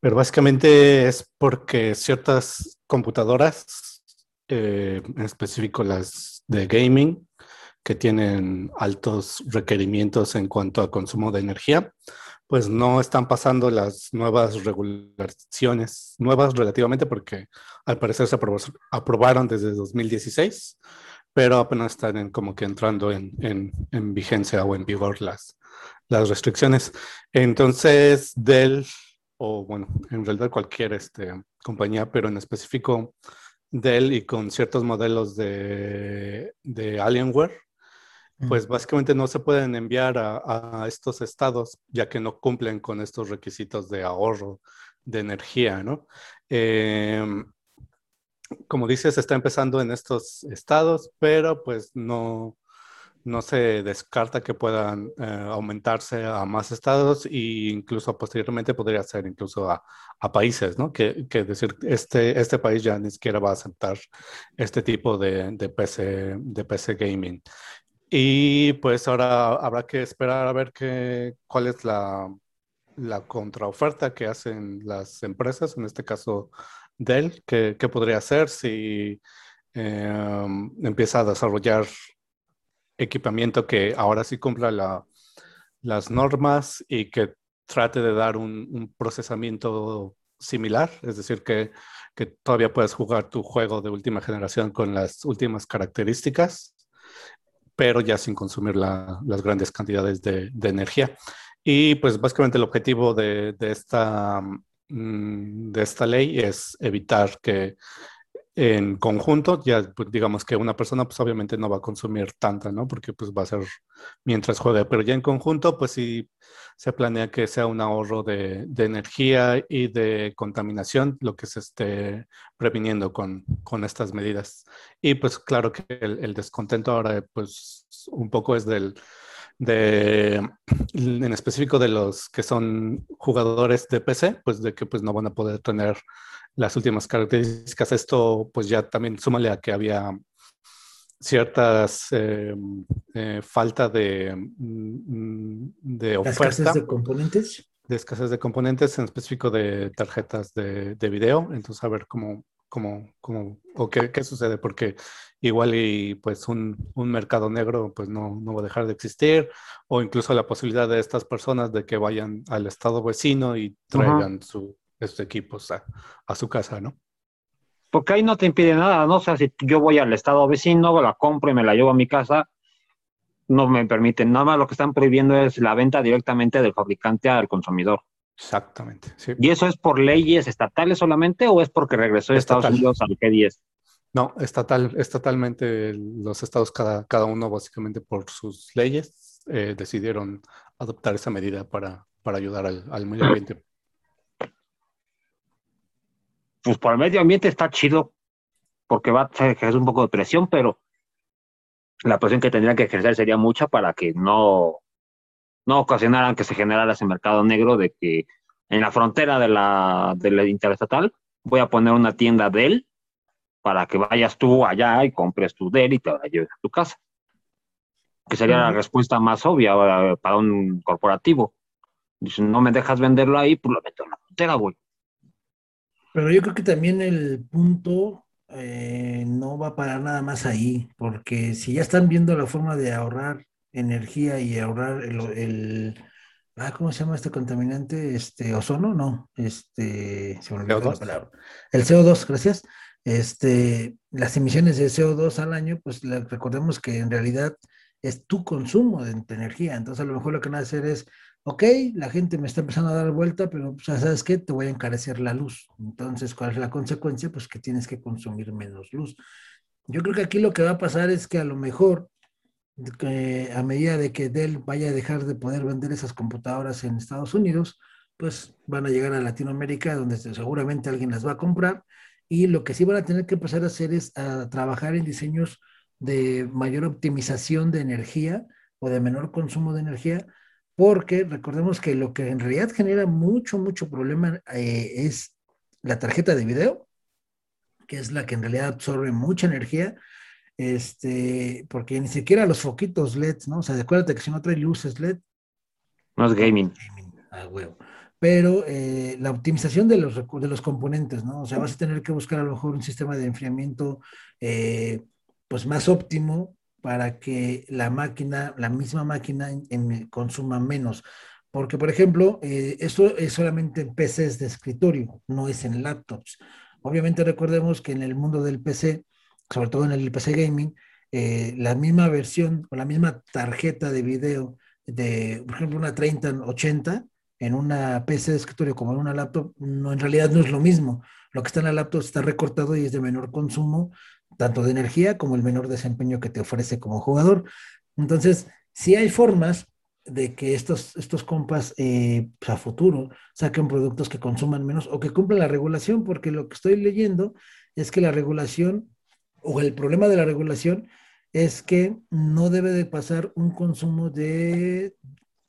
[SPEAKER 3] Pero básicamente es porque ciertas computadoras, eh, en específico las de gaming, que tienen altos requerimientos en cuanto a consumo de energía, pues no están pasando las nuevas regulaciones, nuevas relativamente porque al parecer se aprobaron desde 2016, pero apenas están como que entrando en, en, vigencia o en vigor las, las restricciones. Entonces, Dell, o bueno, en realidad cualquier este, compañía, pero en específico Dell y con ciertos modelos de, de Alienware, pues básicamente no se pueden enviar a, estos estados ya que no cumplen con estos requisitos de ahorro de energía, ¿no? Em, como dices, está empezando en estos estados, pero pues no, no se descarta que puedan eh, aumentarse a más estados e incluso posteriormente podría ser incluso a, países, ¿no? Que, que, decir, este, este país ya ni siquiera va a aceptar este tipo de, de, PC, de PC gaming. Y pues ahora habrá que esperar a ver qué, cuál es la, la contraoferta que hacen las empresas, en este caso Dell, qué, qué podría hacer si em, empieza a desarrollar equipamiento que ahora sí cumpla la, las normas y que trate de dar un, un procesamiento similar, es decir, que, que, todavía puedes jugar tu juego de última generación con las últimas características pero ya sin consumir las grandes cantidades de, energía. Y pues básicamente el objetivo de, esta, mm, de esta ley es evitar que en conjunto, ya pues, digamos que una persona pues obviamente no va a consumir tanta, ¿no? Porque pues va a ser mientras juegue, pero ya en conjunto pues sí se planea que sea un ahorro de, energía y de contaminación lo que se esté previniendo con, con estas medidas. Y pues claro que el, descontento ahora pues un poco es del, de, en específico de los que son jugadores de PC, pues de que pues no van a poder tener las últimas características. Esto pues ya también súmale a que había ciertas eh, eh, falta de, mm, de oferta.
[SPEAKER 1] escasez de componentes?
[SPEAKER 3] De escasez de componentes, en específico de tarjetas de, de video. Entonces, a ver cómo, cómo, cómo o qué, qué, sucede, porque igual y pues un, un, mercado negro pues no, no va a dejar de existir, o incluso la posibilidad de estas personas de que vayan al estado vecino y traigan su estos equipos a, a, su casa, ¿no?
[SPEAKER 2] Porque ahí no te impide nada, ¿no? O sea, si yo voy al estado vecino, la compro y me la llevo a mi casa, no me permiten. Nada más lo que están prohibiendo es la venta directamente del fabricante al consumidor.
[SPEAKER 3] Exactamente. Sí.
[SPEAKER 2] ¿Y eso es por leyes estatales solamente o es porque regresó de Estados Unidos al G10?
[SPEAKER 3] No, estatal, estatalmente los estados, cada, cada uno básicamente por sus leyes, eh, decidieron adoptar esa medida para, para ayudar al, al medio ambiente
[SPEAKER 2] pues por el medio ambiente está chido, porque va a ejercer un poco de presión, pero la presión que tendrían que ejercer sería mucha para que no, no ocasionaran que se generara ese mercado negro de que en la frontera de la, de la interestatal voy a poner una tienda Dell para que vayas tú allá y compres tu Dell y te la lleves a tu casa. Que sería la respuesta más obvia eh, para un corporativo. Si no me dejas venderlo ahí, pues lo meto en la frontera, güey.
[SPEAKER 1] Pero yo creo que también el punto eh, no va a parar nada más ahí, porque si ya están viendo la forma de ahorrar energía y ahorrar el, ah, ¿cómo se llama este contaminante? Este, ozono, no, este, se me olvidó la palabra. El CO2, gracias. Este, las emisiones de CO2 al año, pues recordemos que en realidad es tu consumo de energía. Entonces, a lo mejor lo que van a hacer es ok, la gente me está empezando a dar vuelta, pero pues, ¿sabes qué? Te voy a encarecer la luz. Entonces, ¿cuál es la consecuencia? Pues que tienes que consumir menos luz. Yo creo que aquí lo que va a pasar es que a lo mejor, a medida de que Dell vaya a dejar de poder vender esas computadoras en Estados Unidos, pues van a llegar a Latinoamérica, donde seguramente alguien las va a comprar. Y lo que sí van a tener que empezar a hacer es a trabajar en diseños de mayor optimización de energía o de menor consumo de energía porque recordemos que lo que en realidad genera mucho, mucho problema eh, es la tarjeta de video, que es la que en realidad absorbe mucha energía, este, porque ni siquiera los foquitos LED, ¿no? O sea, acuérdate que si no trae luces LED.
[SPEAKER 2] No es gaming.
[SPEAKER 1] Ah, huevo. Pero eh, la optimización de los, de los componentes, ¿no? O sea, vas a tener que buscar a lo mejor un sistema de enfriamiento eh, pues más óptimo para que la máquina, la misma máquina consuma menos. Porque, por ejemplo, eh, esto es solamente en PCs de escritorio, no es en laptops. Obviamente recordemos que en el mundo del PC, sobre todo en el PC gaming, eh, la misma versión o la misma tarjeta de video de, por ejemplo, una 3080 en una PC de escritorio como en una laptop, no, en realidad no es lo mismo. Lo que está en la laptop está recortado y es de menor consumo tanto de energía como el menor desempeño que te ofrece como jugador. Entonces, si hay formas de que estos, estos compas eh, pues, a futuro saquen productos que consuman menos o que cumplan la regulación, porque lo que estoy leyendo es que la regulación o el problema de la regulación es que no debe de pasar un consumo de,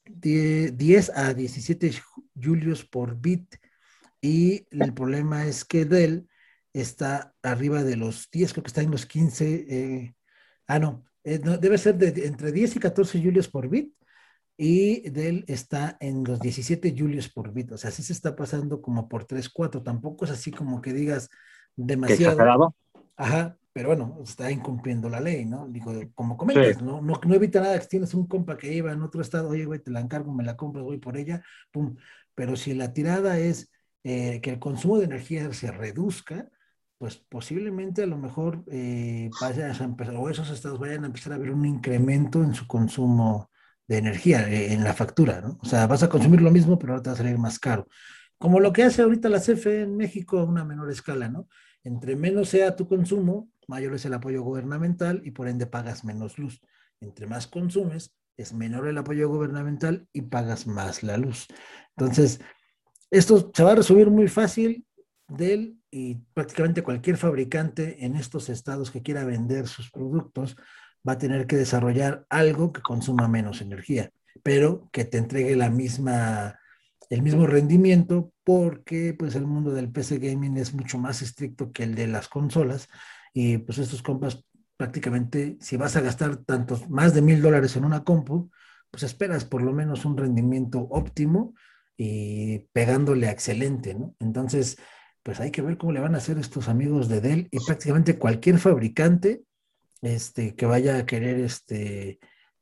[SPEAKER 1] de 10 a 17 julios por bit y el problema es que Dell está arriba de los 10, creo que está en los 15. Eh, ah, eh, no, debe ser de, entre 10 y 14 julios por bit. Y Dell está en los 17 julios por bit. O sea, así se está pasando como por 3, 4. Tampoco es así como que digas demasiado. Ajá, pero bueno, está incumpliendo la ley, ¿no? Digo, como comentas, ¿no? ¿no? No, evita nada que tienes un compa que iba en otro estado, oye, güey, te la encargo, me la compro, voy por ella, pum. Pero si la tirada es eh, que el consumo de energía se reduzca, pues posiblemente a lo mejor eh, a empezar, o esos estados vayan a empezar a ver un incremento en su consumo de energía, eh, en la factura, ¿no? O sea, vas a consumir lo mismo, pero ahora te va a salir más caro. como lo que hace ahorita la CFE en México a una menor escala, ¿no? Entre menos sea tu consumo, mayor es el apoyo gubernamental y por ende pagas menos luz. Entre más consumes, es menor el apoyo gubernamental y pagas más la luz. Entonces, esto se va a resumir muy fácil del y prácticamente cualquier fabricante en estos estados que quiera vender sus productos va a tener que desarrollar algo que consuma menos energía, pero que te entregue la misma, el mismo rendimiento porque pues el mundo del PC gaming es mucho más estricto que el de las consolas y pues estos compas prácticamente si vas a gastar tantos más de mil dólares en una compu, pues esperas por lo menos un rendimiento óptimo y pegándole a excelente, ¿no? Entonces, pues hay que ver cómo le van a hacer estos amigos de Dell y prácticamente cualquier fabricante este, que vaya a querer este,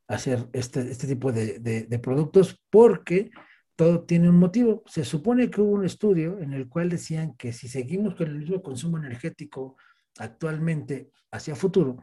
[SPEAKER 1] hacer este, este tipo de, de, productos porque todo tiene un motivo. Se supone que hubo un estudio en el cual decían que si seguimos con el mismo consumo energético actualmente hacia futuro,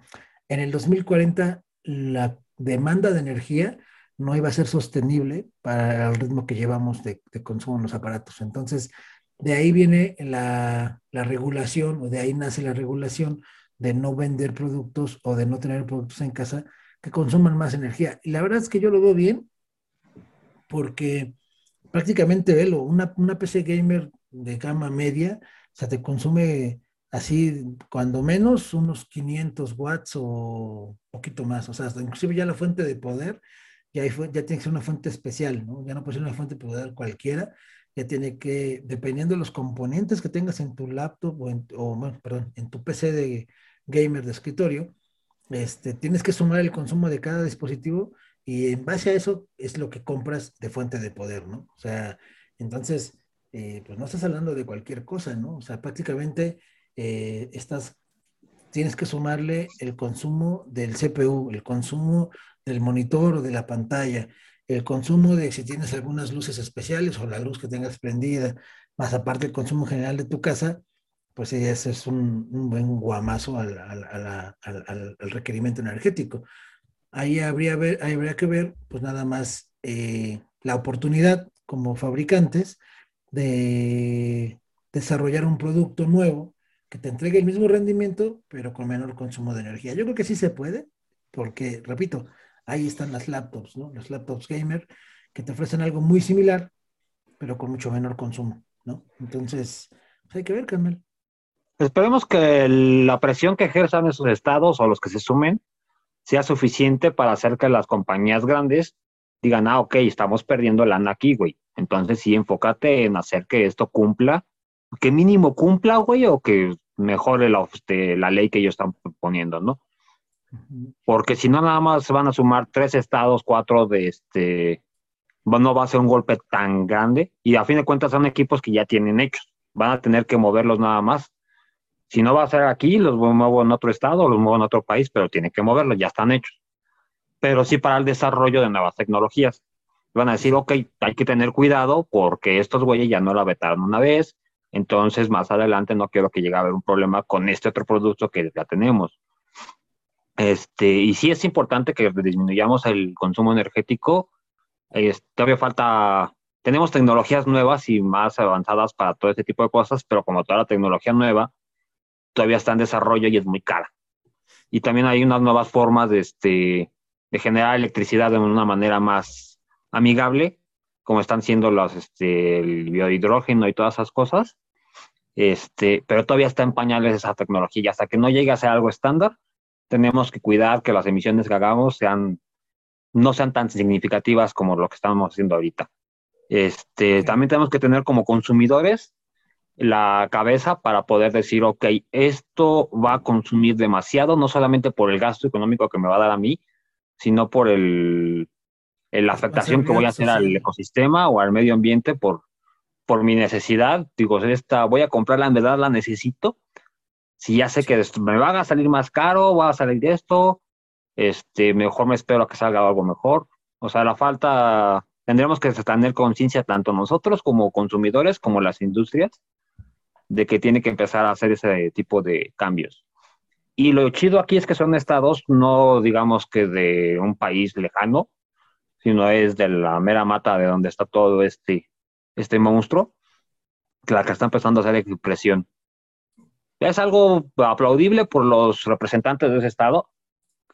[SPEAKER 1] en el 2040 la demanda de energía no iba a ser sostenible para el ritmo que llevamos de, consumo en los aparatos. Entonces, de ahí viene la, regulación, o de ahí nace la regulación de no vender productos o de no tener productos en casa que consuman más energía. Y la verdad es que yo lo veo bien, porque prácticamente, velo, una, una PC gamer de gama media, o sea, te consume así, cuando menos, unos 500 watts o poquito más. O sea, inclusive ya la fuente de poder, ya, ya tiene que ser una fuente especial, ¿no? Ya no puede ser una fuente de poder cualquiera ya tiene que, dependiendo de los componentes que tengas en tu laptop o, en, perdón, en tu PC de gamer de escritorio, este, tienes que sumar el consumo de cada dispositivo y en base a eso es lo que compras de fuente de poder, ¿no? O sea, entonces, eh, pues no estás hablando de cualquier cosa, ¿no? O sea, prácticamente eh, estás, tienes que sumarle el consumo del CPU, el consumo del monitor o de la pantalla, el consumo de si tienes algunas luces especiales o la luz que tengas prendida, más aparte el consumo general de tu casa, pues ese es un, buen guamazo al, requerimiento energético. Ahí habría, habría que ver, pues nada más eh, la oportunidad como fabricantes de desarrollar un producto nuevo que te entregue el mismo rendimiento, pero con menor consumo de energía. Yo creo que sí se puede, porque, repito, ahí están las laptops, ¿no? Los laptops gamer que te ofrecen algo muy similar, pero con mucho menor consumo, ¿no? Entonces, pues, hay que ver, Carmel.
[SPEAKER 2] Esperemos que la presión que ejerzan esos estados o los que se sumen sea suficiente para hacer que las compañías grandes digan, ah, ok, estamos perdiendo lana aquí, güey. Entonces sí, enfócate en hacer que esto cumpla, que mínimo cumpla, güey, o que mejore la, este, la ley que ellos están poniendo, ¿no? Porque si no, nada más se van a sumar tres estados, cuatro de este. No va a ser un golpe tan grande. Y a fin de cuentas son equipos que ya tienen hechos. Van a tener que moverlos nada más. Si no va a ser aquí, los muevo en otro estado, los muevo en otro país, pero tienen que moverlos, ya están hechos. Pero sí para el desarrollo de nuevas tecnologías. Van a decir, ok, hay que tener cuidado porque estos güeyes ya no la vetaron una vez, entonces más adelante no quiero que llegue a haber un problema con este otro producto que ya tenemos. Este, y sí es importante que disminuyamos el consumo energético. todavía falta, tenemos tecnologías nuevas y más avanzadas para todo este tipo de cosas, pero como toda la tecnología nueva, todavía está en desarrollo y es muy cara. Y también hay unas nuevas formas de, este, de generar electricidad de una manera más amigable, como están siendo los, este, el biohidrógeno y todas esas cosas. Este, pero todavía está en pañales esa tecnología y hasta que no llegue a ser algo estándar, tenemos que cuidar que las emisiones que hagamos sean, no sean tan significativas como lo que estamos haciendo ahorita. Este, También tenemos que tener como consumidores la cabeza para poder decir, ok, esto va a consumir demasiado, no solamente por el gasto económico que me va a dar a mí, sino por el, la afectación que voy a hacer al ecosistema o al medio ambiente por, por mi necesidad. Digo, esta, voy a comprarla, en verdad la necesito, si ya sé que me va a salir más caro, va a salir de esto, este, mejor me espero a que salga algo mejor. O sea, la falta, tendremos que tener conciencia tanto nosotros como consumidores, como las industrias, de que tiene que empezar a hacer ese tipo de cambios. Y lo chido aquí es que son estados, no digamos que de un país lejano, sino es de la mera mata de donde está todo este, este monstruo. la que está empezando a hacer presión. Es algo aplaudible por los representantes de ese estado,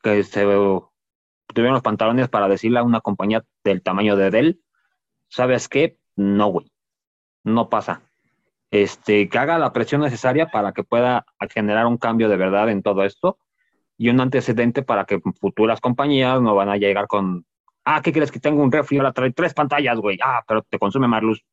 [SPEAKER 2] que se tuvieron los pantalones para decirle a una compañía del tamaño de Dell, ¿sabes qué? No, güey, no pasa. Este, que haga la presión necesaria para que pueda generar un cambio de verdad en todo esto y un antecedente para que futuras compañías no van a llegar con, ah, ¿qué quieres que tenga un refri? Ahora trae tres pantallas, güey, ah, pero te consume más luz.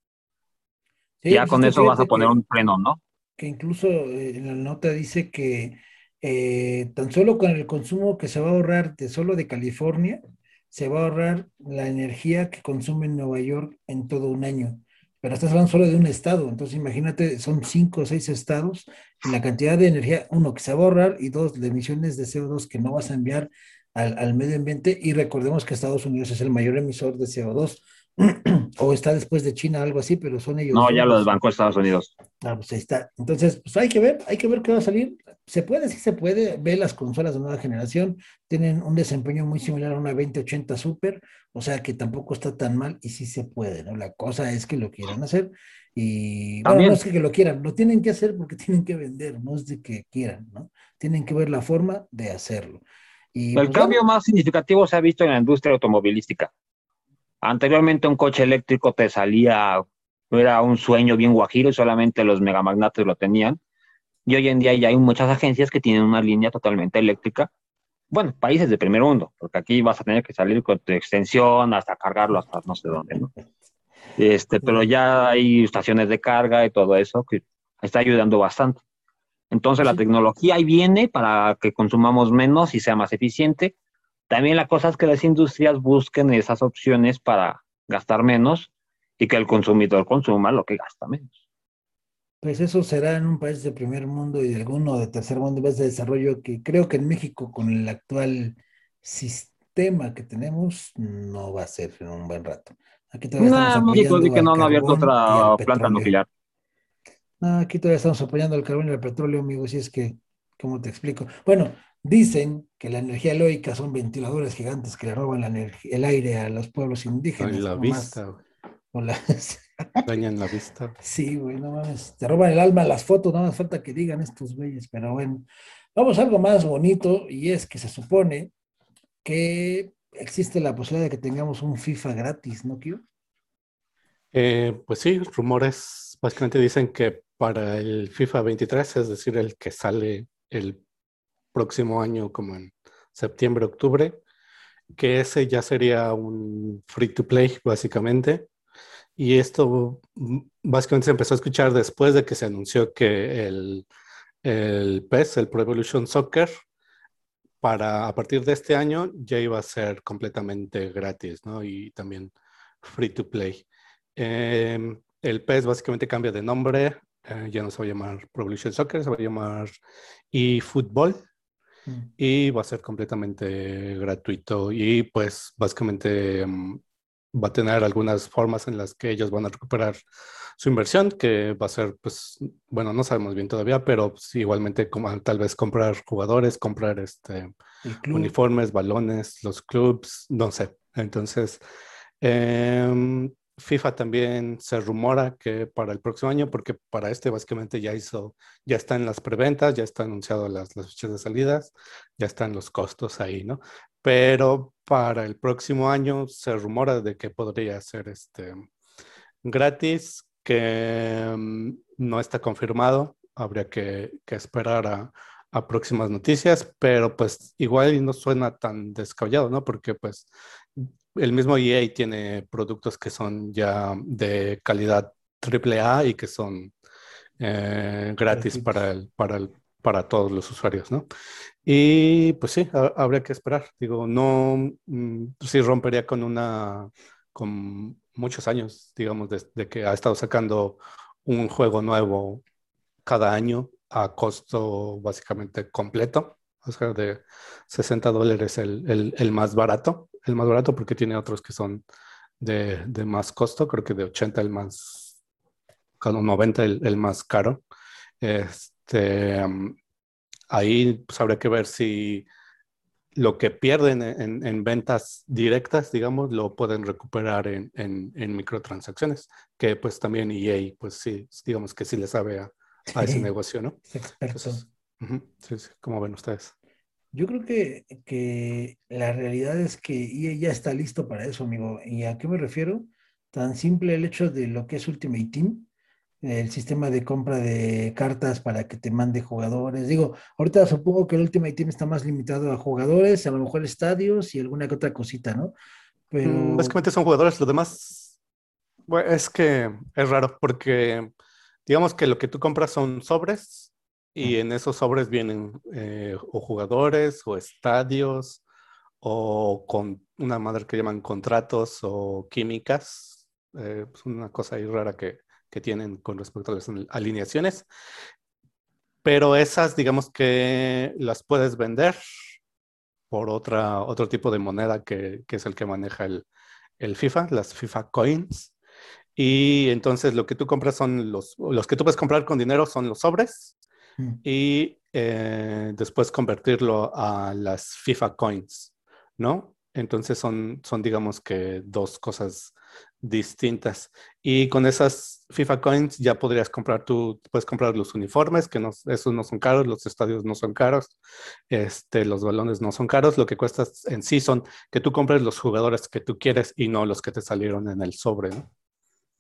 [SPEAKER 2] ya pues con eso vas a poner un freno, ¿no?
[SPEAKER 1] Que incluso eh, en la nota dice que eh, tan solo con el consumo que se va a ahorrar de solo de California, se va a ahorrar la energía que consume en Nueva York en todo un año pero estás hablando solo de un estado, entonces imagínate, son cinco o seis estados, y la cantidad de energía, uno, que se va a ahorrar, y dos, de emisiones de CO2 que no vas a enviar al, al medio ambiente, y recordemos que Estados Unidos es el mayor emisor de CO2, [clears throat] o está después de China, algo así, pero son ellos.
[SPEAKER 2] No, ya lo desbancó Estados Unidos.
[SPEAKER 1] Ah, pues ahí está. Entonces, pues hay que ver, hay que ver qué va a salir. Se puede, sí se puede. Ve las consolas de nueva generación, tienen un desempeño muy similar a una 2080 Super, o sea que tampoco está tan mal y sí se puede, ¿no? La cosa es que lo quieran hacer y bueno, no es que, lo quieran, lo tienen que hacer porque [laughs] tienen que vender, no es de que quieran, ¿no? Tienen que ver la forma de hacerlo.
[SPEAKER 2] Y, el pues, cambio más significativo se ha visto en la industria automovilística. Anteriormente un coche eléctrico te salía, era un sueño bien guajiro y solamente los megamagnates lo tenían. Y hoy en día ya hay muchas agencias que tienen una línea totalmente eléctrica. Bueno, países de primer mundo, porque aquí vas a tener que salir con tu extensión hasta cargarlo hasta no sé dónde, ¿no? Este, pero ya hay estaciones de carga y todo eso que está ayudando bastante. Entonces la tecnología ahí viene para que consumamos menos y sea más eficiente también la cosa es que las industrias busquen esas opciones para gastar menos y que el consumidor consuma lo que gasta menos.
[SPEAKER 1] Pues eso será en un país de primer mundo y de alguno de tercer mundo en vez de desarrollo que creo que en México con el actual sistema que tenemos no va a ser en un buen rato.
[SPEAKER 2] Aquí todavía no, que no han abierto otra planta nuclear.
[SPEAKER 1] No, aquí todavía estamos apoyando el carbón y el petróleo, amigos, y es que, ¿cómo te explico? Bueno, Dicen que la energía eólica son ventiladores gigantes que le roban el aire a los pueblos indígenas.
[SPEAKER 3] la vista, [laughs] Dañan la vista.
[SPEAKER 1] Sí, güey, no mames. Te roban el alma las fotos, no más falta que digan estos güeyes, pero bueno. Vamos a algo más bonito y es que se supone que existe la posibilidad de que tengamos un FIFA gratis, ¿no, Kio?
[SPEAKER 3] Eh, pues sí, rumores básicamente dicen que para el FIFA 23, es decir, el que sale el próximo año, como en septiembre, octubre, que ese ya sería un free to play, básicamente. Y esto mm, básicamente se empezó a escuchar después de que se anunció que el, el PES, el Pro Evolution Soccer, para a partir de este año ya iba a ser completamente gratis, ¿no? Y también free to play. Em, el PES básicamente cambia de nombre, eh, ya no se va a llamar Pro Evolution Soccer, se va a llamar eFootball Mm. y va a ser completamente gratuito y pues básicamente mm, va a tener algunas formas en las que ellos van a recuperar su inversión, que va a ser, pues, bueno, no sabemos bien todavía, pero igualmente como, tal vez comprar jugadores, comprar este, uniformes, balones, los clubs, no sé. Entonces, eh, FIFA también se rumora que para el próximo año, porque para este básicamente ya hizo, ya están las preventas, ya están anunciadas las, fechas de salidas, ya están los costos ahí, ¿no? Pero para el próximo año se rumora de que podría ser este gratis, que mm, no está confirmado, habría que, que esperar a, a próximas noticias, pero pues igual no suena tan descabellado, ¿no? Porque pues el mismo EA tiene productos que son ya de calidad AAA y que son eh, gratis para, el, para, el, para todos los usuarios, ¿no? Y pues sí, habría que esperar. Digo, no, mm, sí rompería con una, con muchos años, digamos, desde que ha estado sacando un juego nuevo cada año a costo básicamente completo, o sea, de 60 dólares el, el, el más barato el más barato porque tiene otros que son de, de más costo, creo que de 80 el más, 90 el, el más caro. Este, ahí pues habría que ver si lo que pierden en, en, ventas directas, digamos, lo pueden recuperar en, en, microtransacciones, que pues también EA, pues sí, digamos que sí le sabe a, a ese negocio, ¿no?
[SPEAKER 1] Entonces,
[SPEAKER 3] sí, sí, ¿cómo ven ustedes?
[SPEAKER 1] Yo creo que, que la realidad es que EA ya está listo para eso, amigo. ¿Y a qué me refiero? Tan simple el hecho de lo que es Ultimate Team, el sistema de compra de cartas para que te mande jugadores. Digo, ahorita supongo que el Ultimate Team está más limitado a jugadores, a lo mejor estadios y alguna que otra cosita, ¿no?
[SPEAKER 3] Pero... Mm, básicamente son jugadores, los demás, bueno, es que es raro porque digamos que lo que tú compras son sobres y en esos sobres vienen eh, o jugadores o estadios o con una madre que llaman contratos o químicas. Eh, es una cosa ahí rara que, que tienen con respecto a las alineaciones. Pero esas, digamos que las puedes vender por otra, otro tipo de moneda que, que es el que maneja el, el, FIFA, las FIFA Coins. Y entonces lo que tú compras son los, los que tú puedes comprar con dinero son los sobres mm. y eh, después convertirlo a las FIFA Coins, ¿no? Entonces son, son digamos que dos cosas distintas. Y con esas FIFA Coins ya podrías comprar, tú puedes comprar los uniformes, que no, esos no son caros, los estadios no son caros, este, los balones no son caros, lo que cuesta en sí son que tú compres los jugadores que tú quieres y no los que te salieron en el sobre, ¿no?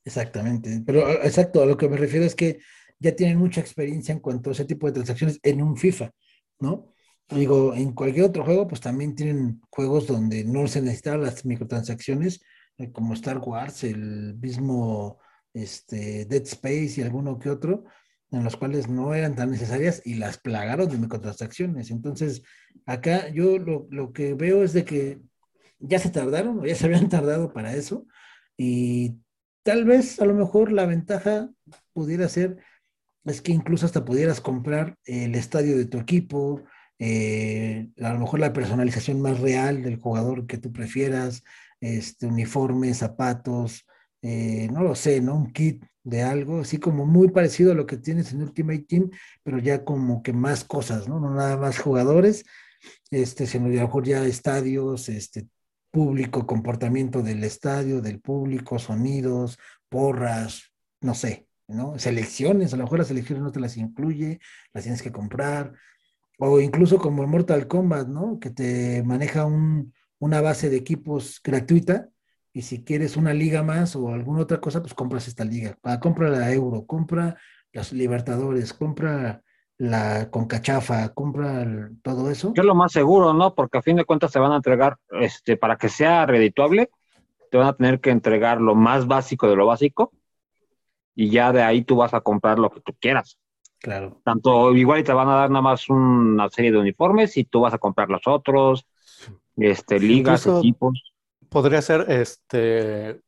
[SPEAKER 1] Exactamente, pero exacto, a lo que me refiero es que ya tienen mucha experiencia en cuanto a ese tipo de transacciones en un FIFA, ¿no? Digo, en cualquier otro juego, pues también tienen juegos donde no se necesitan las microtransacciones, eh, como Star Wars, el mismo este, Dead Space y alguno que otro, en los cuales no eran tan necesarias y las plagaron de microtransacciones. Entonces, acá yo lo, lo que veo es de que ya se tardaron o ya se habían tardado para eso y tal vez a lo mejor la ventaja pudiera ser es que incluso hasta pudieras comprar el estadio de tu equipo, eh, a lo mejor la personalización más real del jugador que tú prefieras, este, uniformes, zapatos, eh, no lo sé, ¿no? Un kit de algo, así como muy parecido a lo que tienes en Ultimate Team, pero ya como que más cosas, ¿no? No nada más jugadores, este, sino a lo mejor ya estadios, este, público, comportamiento del estadio, del público, sonidos, porras, no sé, ¿no? Selecciones, a lo mejor las selecciones no te las incluye, las tienes que comprar, o incluso como en Mortal Kombat, ¿no? Que te maneja un, una base de equipos gratuita y si quieres una liga más o alguna otra cosa, pues compras esta liga. Ah, compra la Euro, compra las Libertadores, compra la Concachafa, compra todo eso.
[SPEAKER 2] Es lo más seguro, ¿no? Porque a fin de cuentas se van a entregar, este, para que sea redituable, te van a tener que entregar lo más básico de lo básico y ya de ahí tú vas a comprar lo que tú quieras.
[SPEAKER 1] Claro.
[SPEAKER 2] Tanto igual te van a dar nada más una serie de uniformes y tú vas a comprar los otros este, ligas, equipos.
[SPEAKER 3] Podría ser este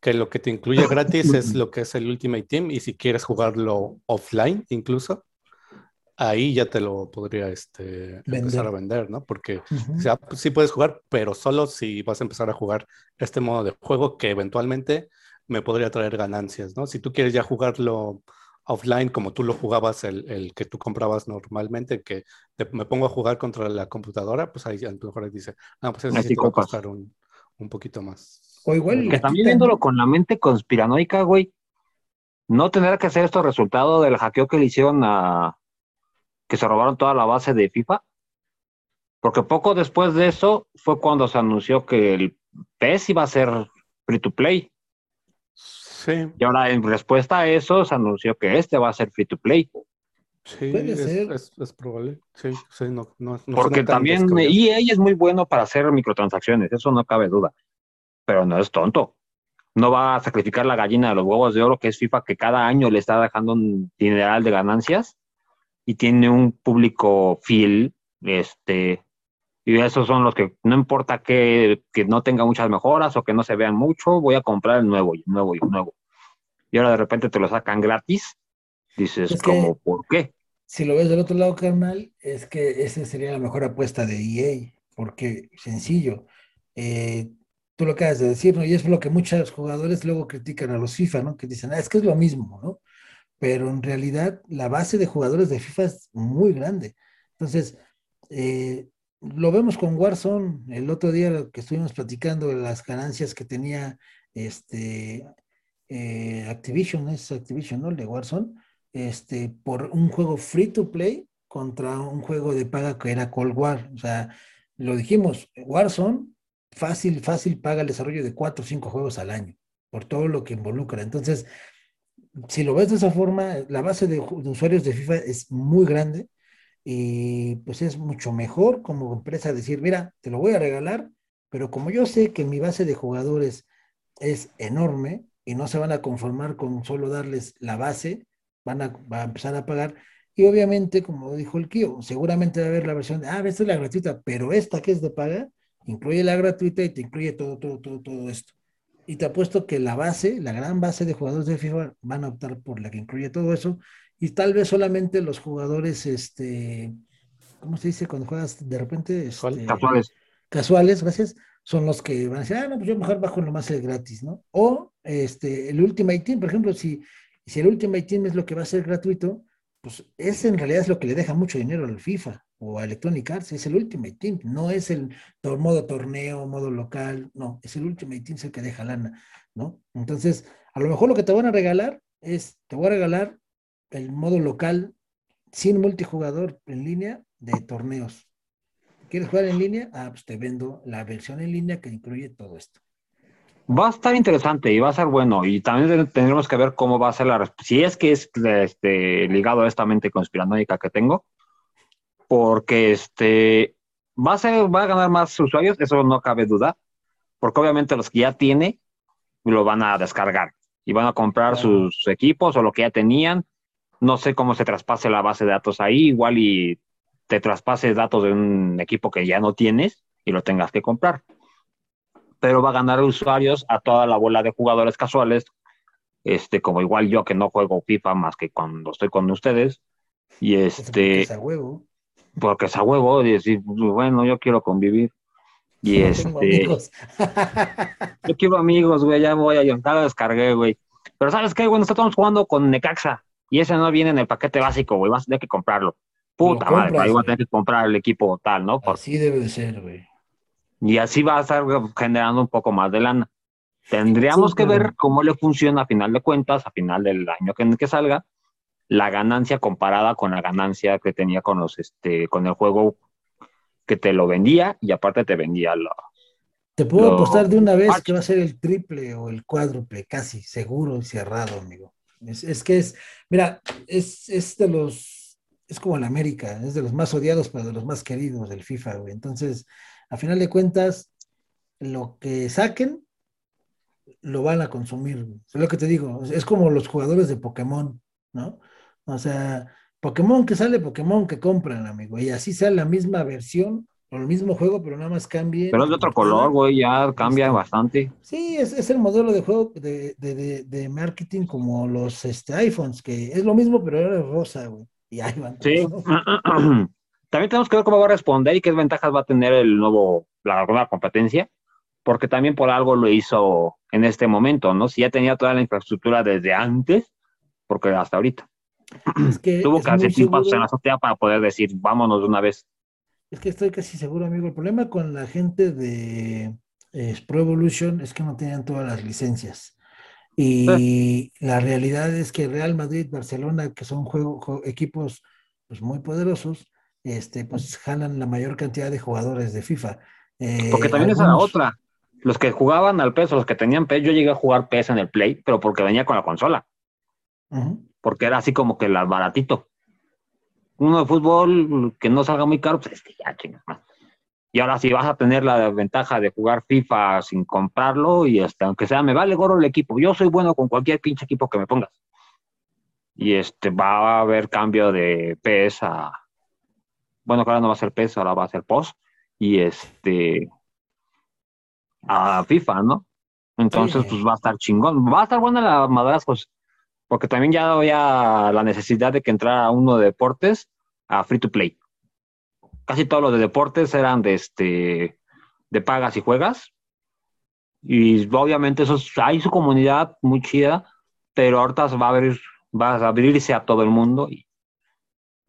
[SPEAKER 3] que lo que te incluye gratis es [laughs] lo que es el Ultimate Team y si quieres jugarlo offline incluso, ahí ya te lo podría este, empezar a vender, ¿no? Porque sí puedes jugar, pero solo si vas a empezar a jugar este modo de juego que eventualmente me podría traer ganancias, ¿no? Si tú quieres ya jugarlo offline como tú lo jugabas, el, el que tú comprabas normalmente, que me pongo a jugar contra la computadora, pues ahí a lo mejor dice, ah, pues eso sí va a costar un, un, poquito más.
[SPEAKER 2] O igual. Que también viéndolo con la mente conspiranoica, güey, no tener que hacer esto resultado del hackeo que le hicieron a. que se robaron toda la base de FIFA. Porque poco después de eso fue cuando se anunció que el PES iba a ser free to play. Y ahora, en respuesta a eso, se anunció que este va a ser free to play.
[SPEAKER 3] Sí, es, probable. Sí, sí, no, no,
[SPEAKER 2] Porque también EA es muy bueno para hacer microtransacciones, eso no cabe duda. Pero no es tonto. No va a sacrificar la gallina de los huevos de oro, que es FIFA, que cada año le está dejando un dineral de ganancias y tiene un público fiel, este, y esos son los que no importa que, no tenga muchas mejoras o que no se vean mucho, voy a comprar el nuevo y el nuevo y el nuevo. Y ahora de repente te lo sacan gratis, dices, como, ¿por qué?
[SPEAKER 1] Si lo ves del otro lado, carnal, es que esa sería la mejor apuesta de EA, porque sencillo. Eh, tú lo acabas de decir, ¿no? Y es lo que muchos jugadores luego critican a los FIFA, ¿no? Que dicen, ah, es que es lo mismo, ¿no? Pero en realidad la base de jugadores de FIFA es muy grande. Entonces, eh, lo vemos con Warzone. El otro día que estuvimos platicando de las ganancias que tenía este eh, Activision, es Activision, ¿no? El de Warzone, este, por un juego free to play contra un juego de paga que era Cold War. O sea, lo dijimos, Warzone fácil, fácil paga el desarrollo de cuatro o cinco juegos al año, por todo lo que involucra. Entonces, si lo ves de esa forma, la base de, usuarios de FIFA es muy grande y pues es mucho mejor como empresa decir, mira, te lo voy a regalar, pero como yo sé que mi base de jugadores es enorme y no se van a conformar con solo darles la base, van a, a empezar a pagar, y obviamente, como dijo el Kio, seguramente va a haber la versión de, ah, esta es la gratuita, pero esta que es de paga, incluye la gratuita y te incluye todo, todo, todo, todo esto. Y te apuesto que la base, la gran base de jugadores de FIFA van a optar por la que incluye todo eso. Y tal vez solamente los jugadores, este, ¿cómo se dice? Cuando juegas de repente... Este,
[SPEAKER 2] casuales.
[SPEAKER 1] Casuales, gracias. Son los que van a decir, ah, no, pues yo mejor bajo lo más gratis, ¿no? O este, el Ultimate Team, por ejemplo, si, si el Ultimate Team es lo que va a ser gratuito, pues ese en realidad es lo que le deja mucho dinero al FIFA o a Electronic Arts, es el Ultimate Team, no es el modo torneo, modo local, no, es el Ultimate Team el que deja lana, ¿no? Entonces, a lo mejor lo que te van a regalar es, te voy a regalar el modo local sin multijugador en línea de torneos. ¿Quieres jugar en línea? Ah, pues te vendo la versión en línea que incluye todo esto.
[SPEAKER 2] Va a estar interesante y va a ser bueno. Y también tendremos que ver cómo va a ser la Si es que es este, ligado a esta mente conspiranoica que tengo, porque este, va, a ser, va a ganar más usuarios, eso no cabe duda, porque obviamente los que ya tiene lo van a descargar y van a comprar sus equipos o lo que ya tenían. No sé cómo se traspase la base de datos ahí, igual y te traspase datos de un equipo que ya no tienes y lo tengas que comprar pero va a ganar usuarios a toda la bola de jugadores casuales, este, como igual yo que no juego FIFA más que cuando estoy con ustedes. Y este. Porque
[SPEAKER 1] es a huevo.
[SPEAKER 2] Porque es a huevo, y decir, bueno, yo quiero convivir. Y [laughs] este. yo quiero amigos, güey, ya voy a ya lo descargué, güey. Pero ¿sabes qué, güey? Nosotros estamos jugando con Necaxa y ese no viene en el paquete básico, güey, vas a tener que comprarlo. Puta madre, ahí voy a tener que comprar el equipo tal, ¿no?
[SPEAKER 1] Así debe de ser, güey.
[SPEAKER 2] Y así va a estar generando un poco más de lana. Tendríamos que ver cómo le funciona a final de cuentas, a final del año que, que salga, la ganancia comparada con la ganancia que tenía con los este con el juego que te lo vendía y aparte te vendía lo
[SPEAKER 1] te puedo apostar de una vez que va a ser el triple o el cuádruple casi seguro y cerrado amigo es, es que es mira es, es, de los es como el América es de los más odiados pero de los más queridos del FIFA güey. entonces a final de cuentas, lo que saquen, lo van a consumir. Es lo que te digo, es como los jugadores de Pokémon, ¿no? O sea, Pokémon que sale, Pokémon que compran, amigo, y así sea la misma versión o el mismo juego, pero nada más cambie.
[SPEAKER 2] Pero es de otro color, güey, ya cambia bastante.
[SPEAKER 1] Sí, es, el modelo de juego de, marketing como los este, iPhones, que es lo mismo, pero ahora es rosa, güey. Y ahí van.
[SPEAKER 2] Sí. [clears throat] También tenemos que ver cómo va a responder y qué ventajas va a tener el nuevo, la nueva competencia, porque también por algo lo hizo en este momento, ¿no? Si ya tenía toda la infraestructura desde antes, porque hasta ahorita. Tuvo que hacer cinco pasos en la azotea para poder decir, vámonos de una vez.
[SPEAKER 1] Es que estoy casi seguro, amigo. El problema con la gente de eh, Pro Evolution es que no tenían todas las licencias. Y la realidad es que Real Madrid, Barcelona, que son juego, equipos pues, muy poderosos, este, pues jalan la mayor cantidad de jugadores de FIFA.
[SPEAKER 2] Eh, porque también esa era otra. Los que jugaban al PES, los que tenían PES, yo llegué a jugar PES en el Play, pero porque venía con la consola. Porque era así como que la baratito. Uno de fútbol que no salga muy caro, pues este ya chingas Y ahora si vas a tener la ventaja de jugar FIFA sin comprarlo y hasta aunque sea me vale gorro el equipo. Yo soy bueno con cualquier pinche equipo que me pongas. Y este va a haber cambio de PES a, bueno, que ahora no va a ser PES, ahora va a ser POS, y este, a FIFA, ¿no? Entonces, pues va a estar chingón. Va a estar buena la madrazos, pues, porque también ya había la necesidad de que entrara uno de deportes a free to play. Casi todos los de deportes eran de este de pagas y juegas. Y obviamente eso hay su comunidad muy chida, pero ahorita va a abrirse a todo el mundo y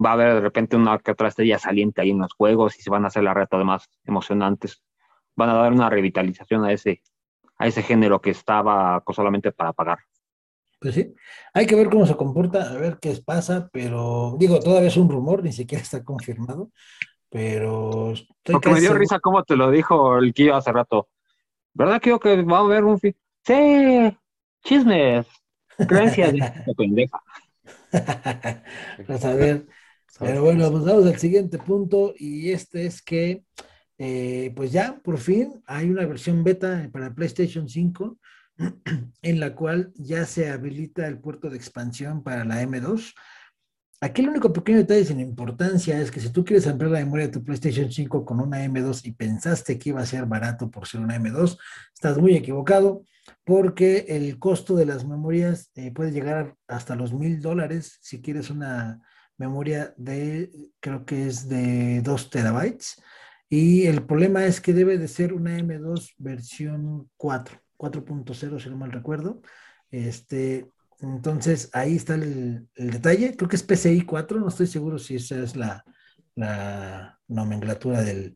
[SPEAKER 2] va a haber de repente una que otra estrella saliente ahí en los juegos y se van a hacer las retas más emocionantes. Van a dar una revitalización a ese, a ese género que estaba solamente para pagar.
[SPEAKER 1] Pues sí, hay que ver cómo se comporta, a ver qué pasa, pero digo, todavía es un rumor, ni siquiera está confirmado, pero...
[SPEAKER 2] Porque me dio risa cómo te lo dijo el Kio hace rato. ¿Verdad, Kio, que va a haber un... Sí, chismes, creencias de [laughs] pendeja. [laughs]
[SPEAKER 1] pues a ver, pero bueno, pues vamos al siguiente punto y este es que, eh, pues ya, por fin, hay una versión beta para PlayStation 5 [clears throat] en la cual ya se habilita el puerto de expansión para la M2. Aquí el único pequeño detalle sin importancia es que si tú quieres ampliar la memoria de tu PlayStation 5 con una M2 y pensaste que iba a ser barato por ser una M2, estás muy equivocado porque el costo de las memorias eh, puede llegar hasta los mil dólares si quieres una memoria de, creo que es de 2 terabytes. Y el problema es que debe de ser una M2 versión 4. 4.0, si no mal recuerdo. Este, entonces, ahí está el, detalle. Creo que es PCI 4, no estoy seguro si esa es la, la nomenclatura del,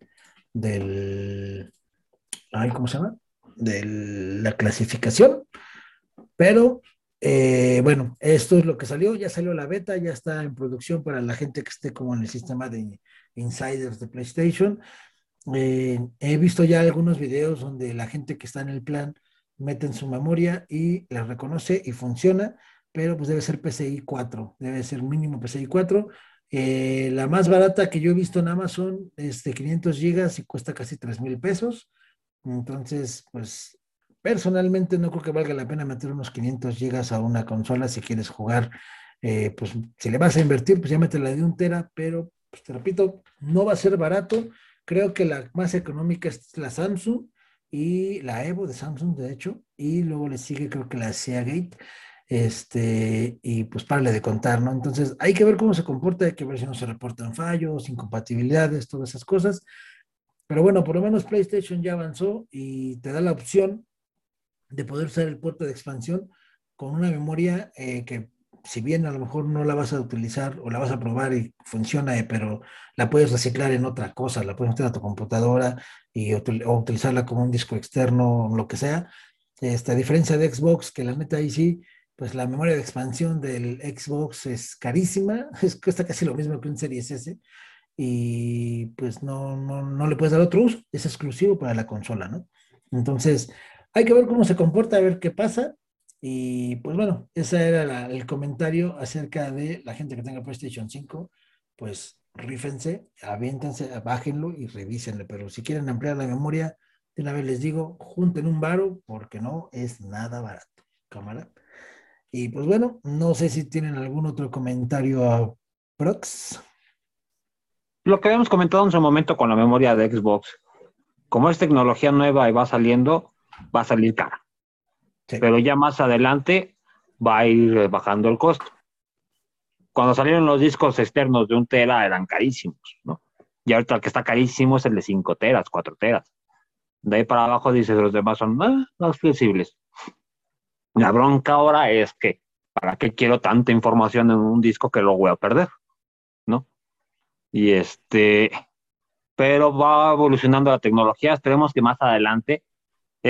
[SPEAKER 1] del, ¿cómo se llama? De la clasificación. Pero, eh, bueno, esto es lo que salió. Ya salió la beta, ya está en producción para la gente que esté como en el sistema de insiders de PlayStation. Eh, he visto ya algunos videos donde la gente que está en el plan mete en su memoria y la reconoce y funciona, pero pues debe ser PCI 4, debe ser mínimo PCI 4. Eh, la más barata que yo he visto en Amazon es de 500 gigas y cuesta casi 3 mil pesos. Entonces, pues personalmente no creo que valga la pena meter unos 500 gigas a una consola si quieres jugar. Eh, pues si le vas a invertir, pues ya la de un tera, pero pues te repito, no va a ser barato. Creo que la más económica es la Samsung y la Evo de Samsung, de hecho, y luego le sigue creo que la Seagate, este, y pues parle de contar, ¿no? Entonces hay que ver cómo se comporta, hay que ver si no se reportan fallos, incompatibilidades, todas esas cosas. Pero bueno, por lo menos PlayStation ya avanzó y te da la opción de poder usar el puerto de expansión con una memoria eh, que si bien a lo mejor no la vas a utilizar o la vas a probar y funciona, eh, pero la puedes reciclar en otra cosa, la puedes meter a tu computadora y, o utilizarla como un disco externo, lo que sea. Esta, diferencia de Xbox, que la neta ahí sí, pues la memoria de expansión del Xbox es carísima, [laughs] es, cuesta casi lo mismo que un Series S y pues no, no, no le puedes dar otro uso, es exclusivo para la consola, ¿no? Entonces, hay que ver cómo se comporta, a ver qué pasa. Y pues bueno, ese era el comentario acerca de la gente que tenga PlayStation 5, pues rífense, aviéntense, bájenlo y revísenle, pero si quieren ampliar la memoria, de una vez les digo, junten un varo porque no es nada barato, cámara. Y pues bueno, no sé si tienen algún otro comentario a Prox.
[SPEAKER 2] Lo que habíamos comentado en su momento con la memoria de Xbox, como es tecnología nueva y va saliendo, va a salir cara pero ya más adelante va a ir bajando el costo. Cuando salieron los discos externos de un tera eran carísimos, ¿no? Y ahorita el que está carísimo es el de 5 teras, 4 teras. De ahí para abajo dices, los demás son ah, más flexibles. La bronca ahora es que, ¿para qué quiero tanta información en un disco que lo voy a perder? ¿No? Y este, pero va evolucionando la tecnología. Esperemos que más adelante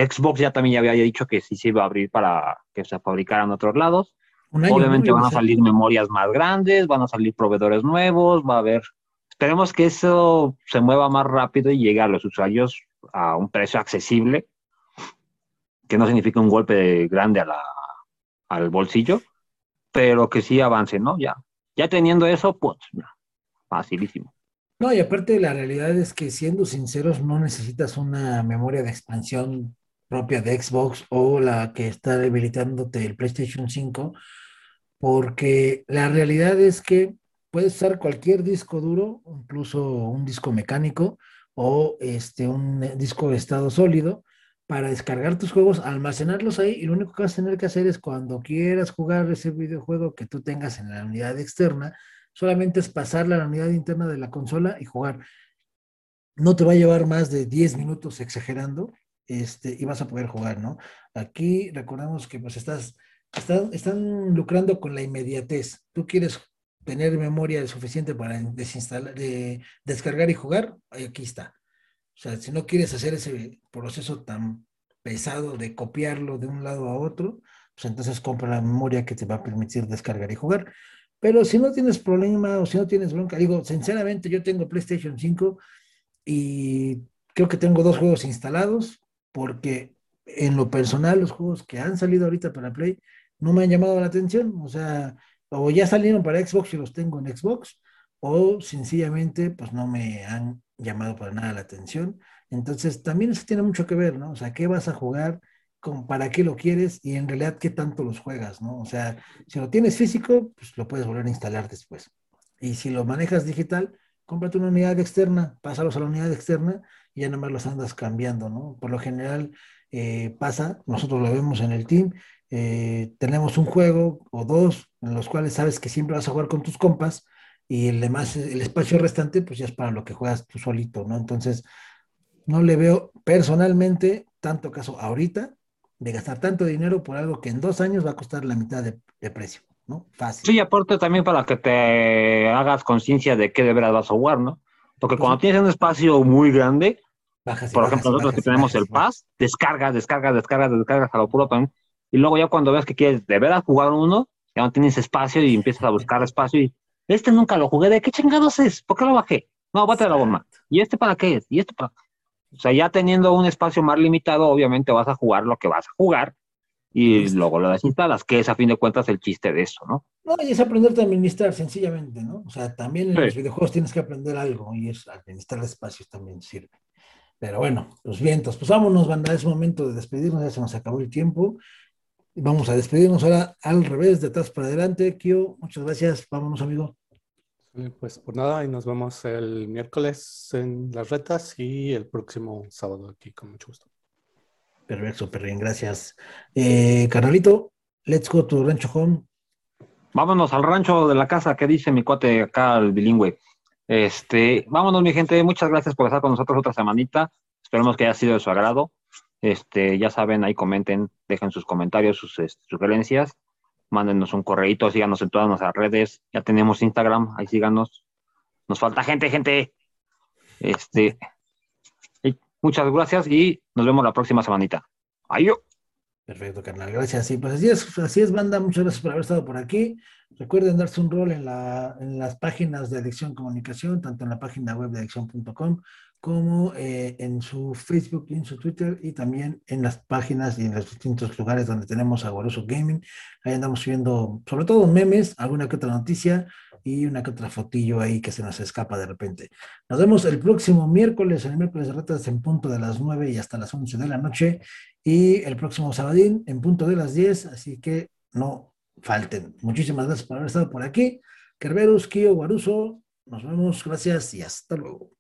[SPEAKER 2] Xbox ya también ya había dicho que sí se iba a abrir para que se fabricaran en otros lados. Obviamente van a salir memorias más grandes, van a salir proveedores nuevos, va a haber. Esperemos que eso se mueva más rápido y llegue a los usuarios a un precio accesible, que no significa un golpe grande a la, al bolsillo, pero que sí avance, ¿no? Ya, ya teniendo eso, pues, facilísimo.
[SPEAKER 1] No, y aparte la realidad es que siendo sinceros, no necesitas una memoria de expansión propia de Xbox o la que está debilitándote el PlayStation 5, porque la realidad es que puedes usar cualquier disco duro, incluso un disco mecánico o este, un disco de estado sólido, para descargar tus juegos, almacenarlos ahí y lo único que vas a tener que hacer es cuando quieras jugar ese videojuego que tú tengas en la unidad externa, solamente es pasar la unidad interna de la consola y jugar. No te va a llevar más de 10 minutos exagerando este, y vas a poder jugar, ¿no? Aquí recordamos que pues estás, están, están lucrando con la inmediatez. Tú quieres tener memoria suficiente para desinstalar, de descargar y jugar, aquí está. O sea, si no quieres hacer ese proceso tan pesado de copiarlo de un lado a otro, pues entonces compra la memoria que te va a permitir descargar y jugar. Pero si no tienes problema o si no tienes bronca, digo, sinceramente yo tengo PlayStation 5 y creo que tengo dos juegos instalados porque en lo personal los juegos que han salido ahorita para Play no me han llamado la atención. O sea, o ya salieron para Xbox y los tengo en Xbox, o sencillamente pues no me han llamado para nada la atención. Entonces también eso tiene mucho que ver, ¿no? O sea, ¿qué vas a jugar? Con, ¿Para qué lo quieres? Y en realidad, ¿qué tanto los juegas, ¿no? O sea, si lo tienes físico, pues lo puedes volver a instalar después. Y si lo manejas digital, cómprate una unidad externa, pásalos a la unidad externa y ya nada más los andas cambiando, ¿no? Por lo general eh, pasa, nosotros lo vemos en el team, eh, tenemos un juego o dos en los cuales sabes que siempre vas a jugar con tus compas y el demás, el espacio restante, pues ya es para lo que juegas tú solito, ¿no? Entonces, no le veo personalmente tanto caso ahorita de gastar tanto dinero por algo que en dos años va a costar la mitad de, precio, ¿no? Fácil.
[SPEAKER 2] Sí, aporte también para que te hagas conciencia de qué de verdad vas a jugar, ¿no? Porque pues cuando tienes un espacio muy grande, por ejemplo, nosotros que tenemos el Pass, descargas, descargas, descargas, descargas a lo puro también y luego ya cuando veas que quieres de verdad jugar uno, ya no tienes espacio y empiezas a buscar espacio y este nunca lo jugué, ¿de qué chingados es? ¿Por qué lo bajé? No, bate la bomba. ¿Y este para qué es? ¿Y este para O sea, ya teniendo un espacio más limitado, obviamente vas a jugar lo que vas a jugar y luego lo desinstalas, que es a fin de cuentas el chiste de eso, ¿no?
[SPEAKER 1] No, y es aprender a administrar sencillamente, ¿no? O sea, también en los videojuegos tienes que aprender algo y es administrar espacios también sirve. Pero bueno, los vientos. Pues vámonos, banda, es momento de despedirnos, ya se nos acabó el tiempo. Vamos a despedirnos ahora al revés, de atrás para adelante. Kio, muchas gracias. Vámonos, amigo.
[SPEAKER 3] Pues por nada, y nos vemos el miércoles en las retas y el próximo sábado aquí, con mucho gusto.
[SPEAKER 1] Perfecto, súper bien, gracias. Eh, carnalito, let's go to Rancho Home.
[SPEAKER 2] Vámonos al rancho de la casa que dice mi cuate acá, el bilingüe. Este, vámonos, mi gente, muchas gracias por estar con nosotros otra semanita. Esperemos que haya sido de su agrado. Este, ya saben, ahí comenten, dejen sus comentarios, sus este, sugerencias, mándenos un correíto, síganos en todas nuestras redes, ya tenemos Instagram, ahí síganos. Nos falta gente, gente. Este, muchas gracias y nos vemos la próxima semanita. Adiós.
[SPEAKER 1] Perfecto, carnal. Gracias. Sí, pues así es, así banda. Muchas gracias por haber estado por aquí. Recuerden darse un rol en, la, en las páginas de Adicción Comunicación, tanto en la página web de adicción.com como eh, en su Facebook y en su Twitter y también en las páginas y en los distintos lugares donde tenemos a Gaming. Ahí andamos subiendo sobre todo memes, alguna que otra noticia y una que otra fotillo ahí que se nos escapa de repente. Nos vemos el próximo miércoles, el miércoles de retas en punto de las 9 y hasta las 11 de la noche y el próximo sabadín en punto de las 10, así que no falten. Muchísimas gracias por haber estado por aquí. Kerberus, Kio, Guaruso, nos vemos, gracias y hasta luego.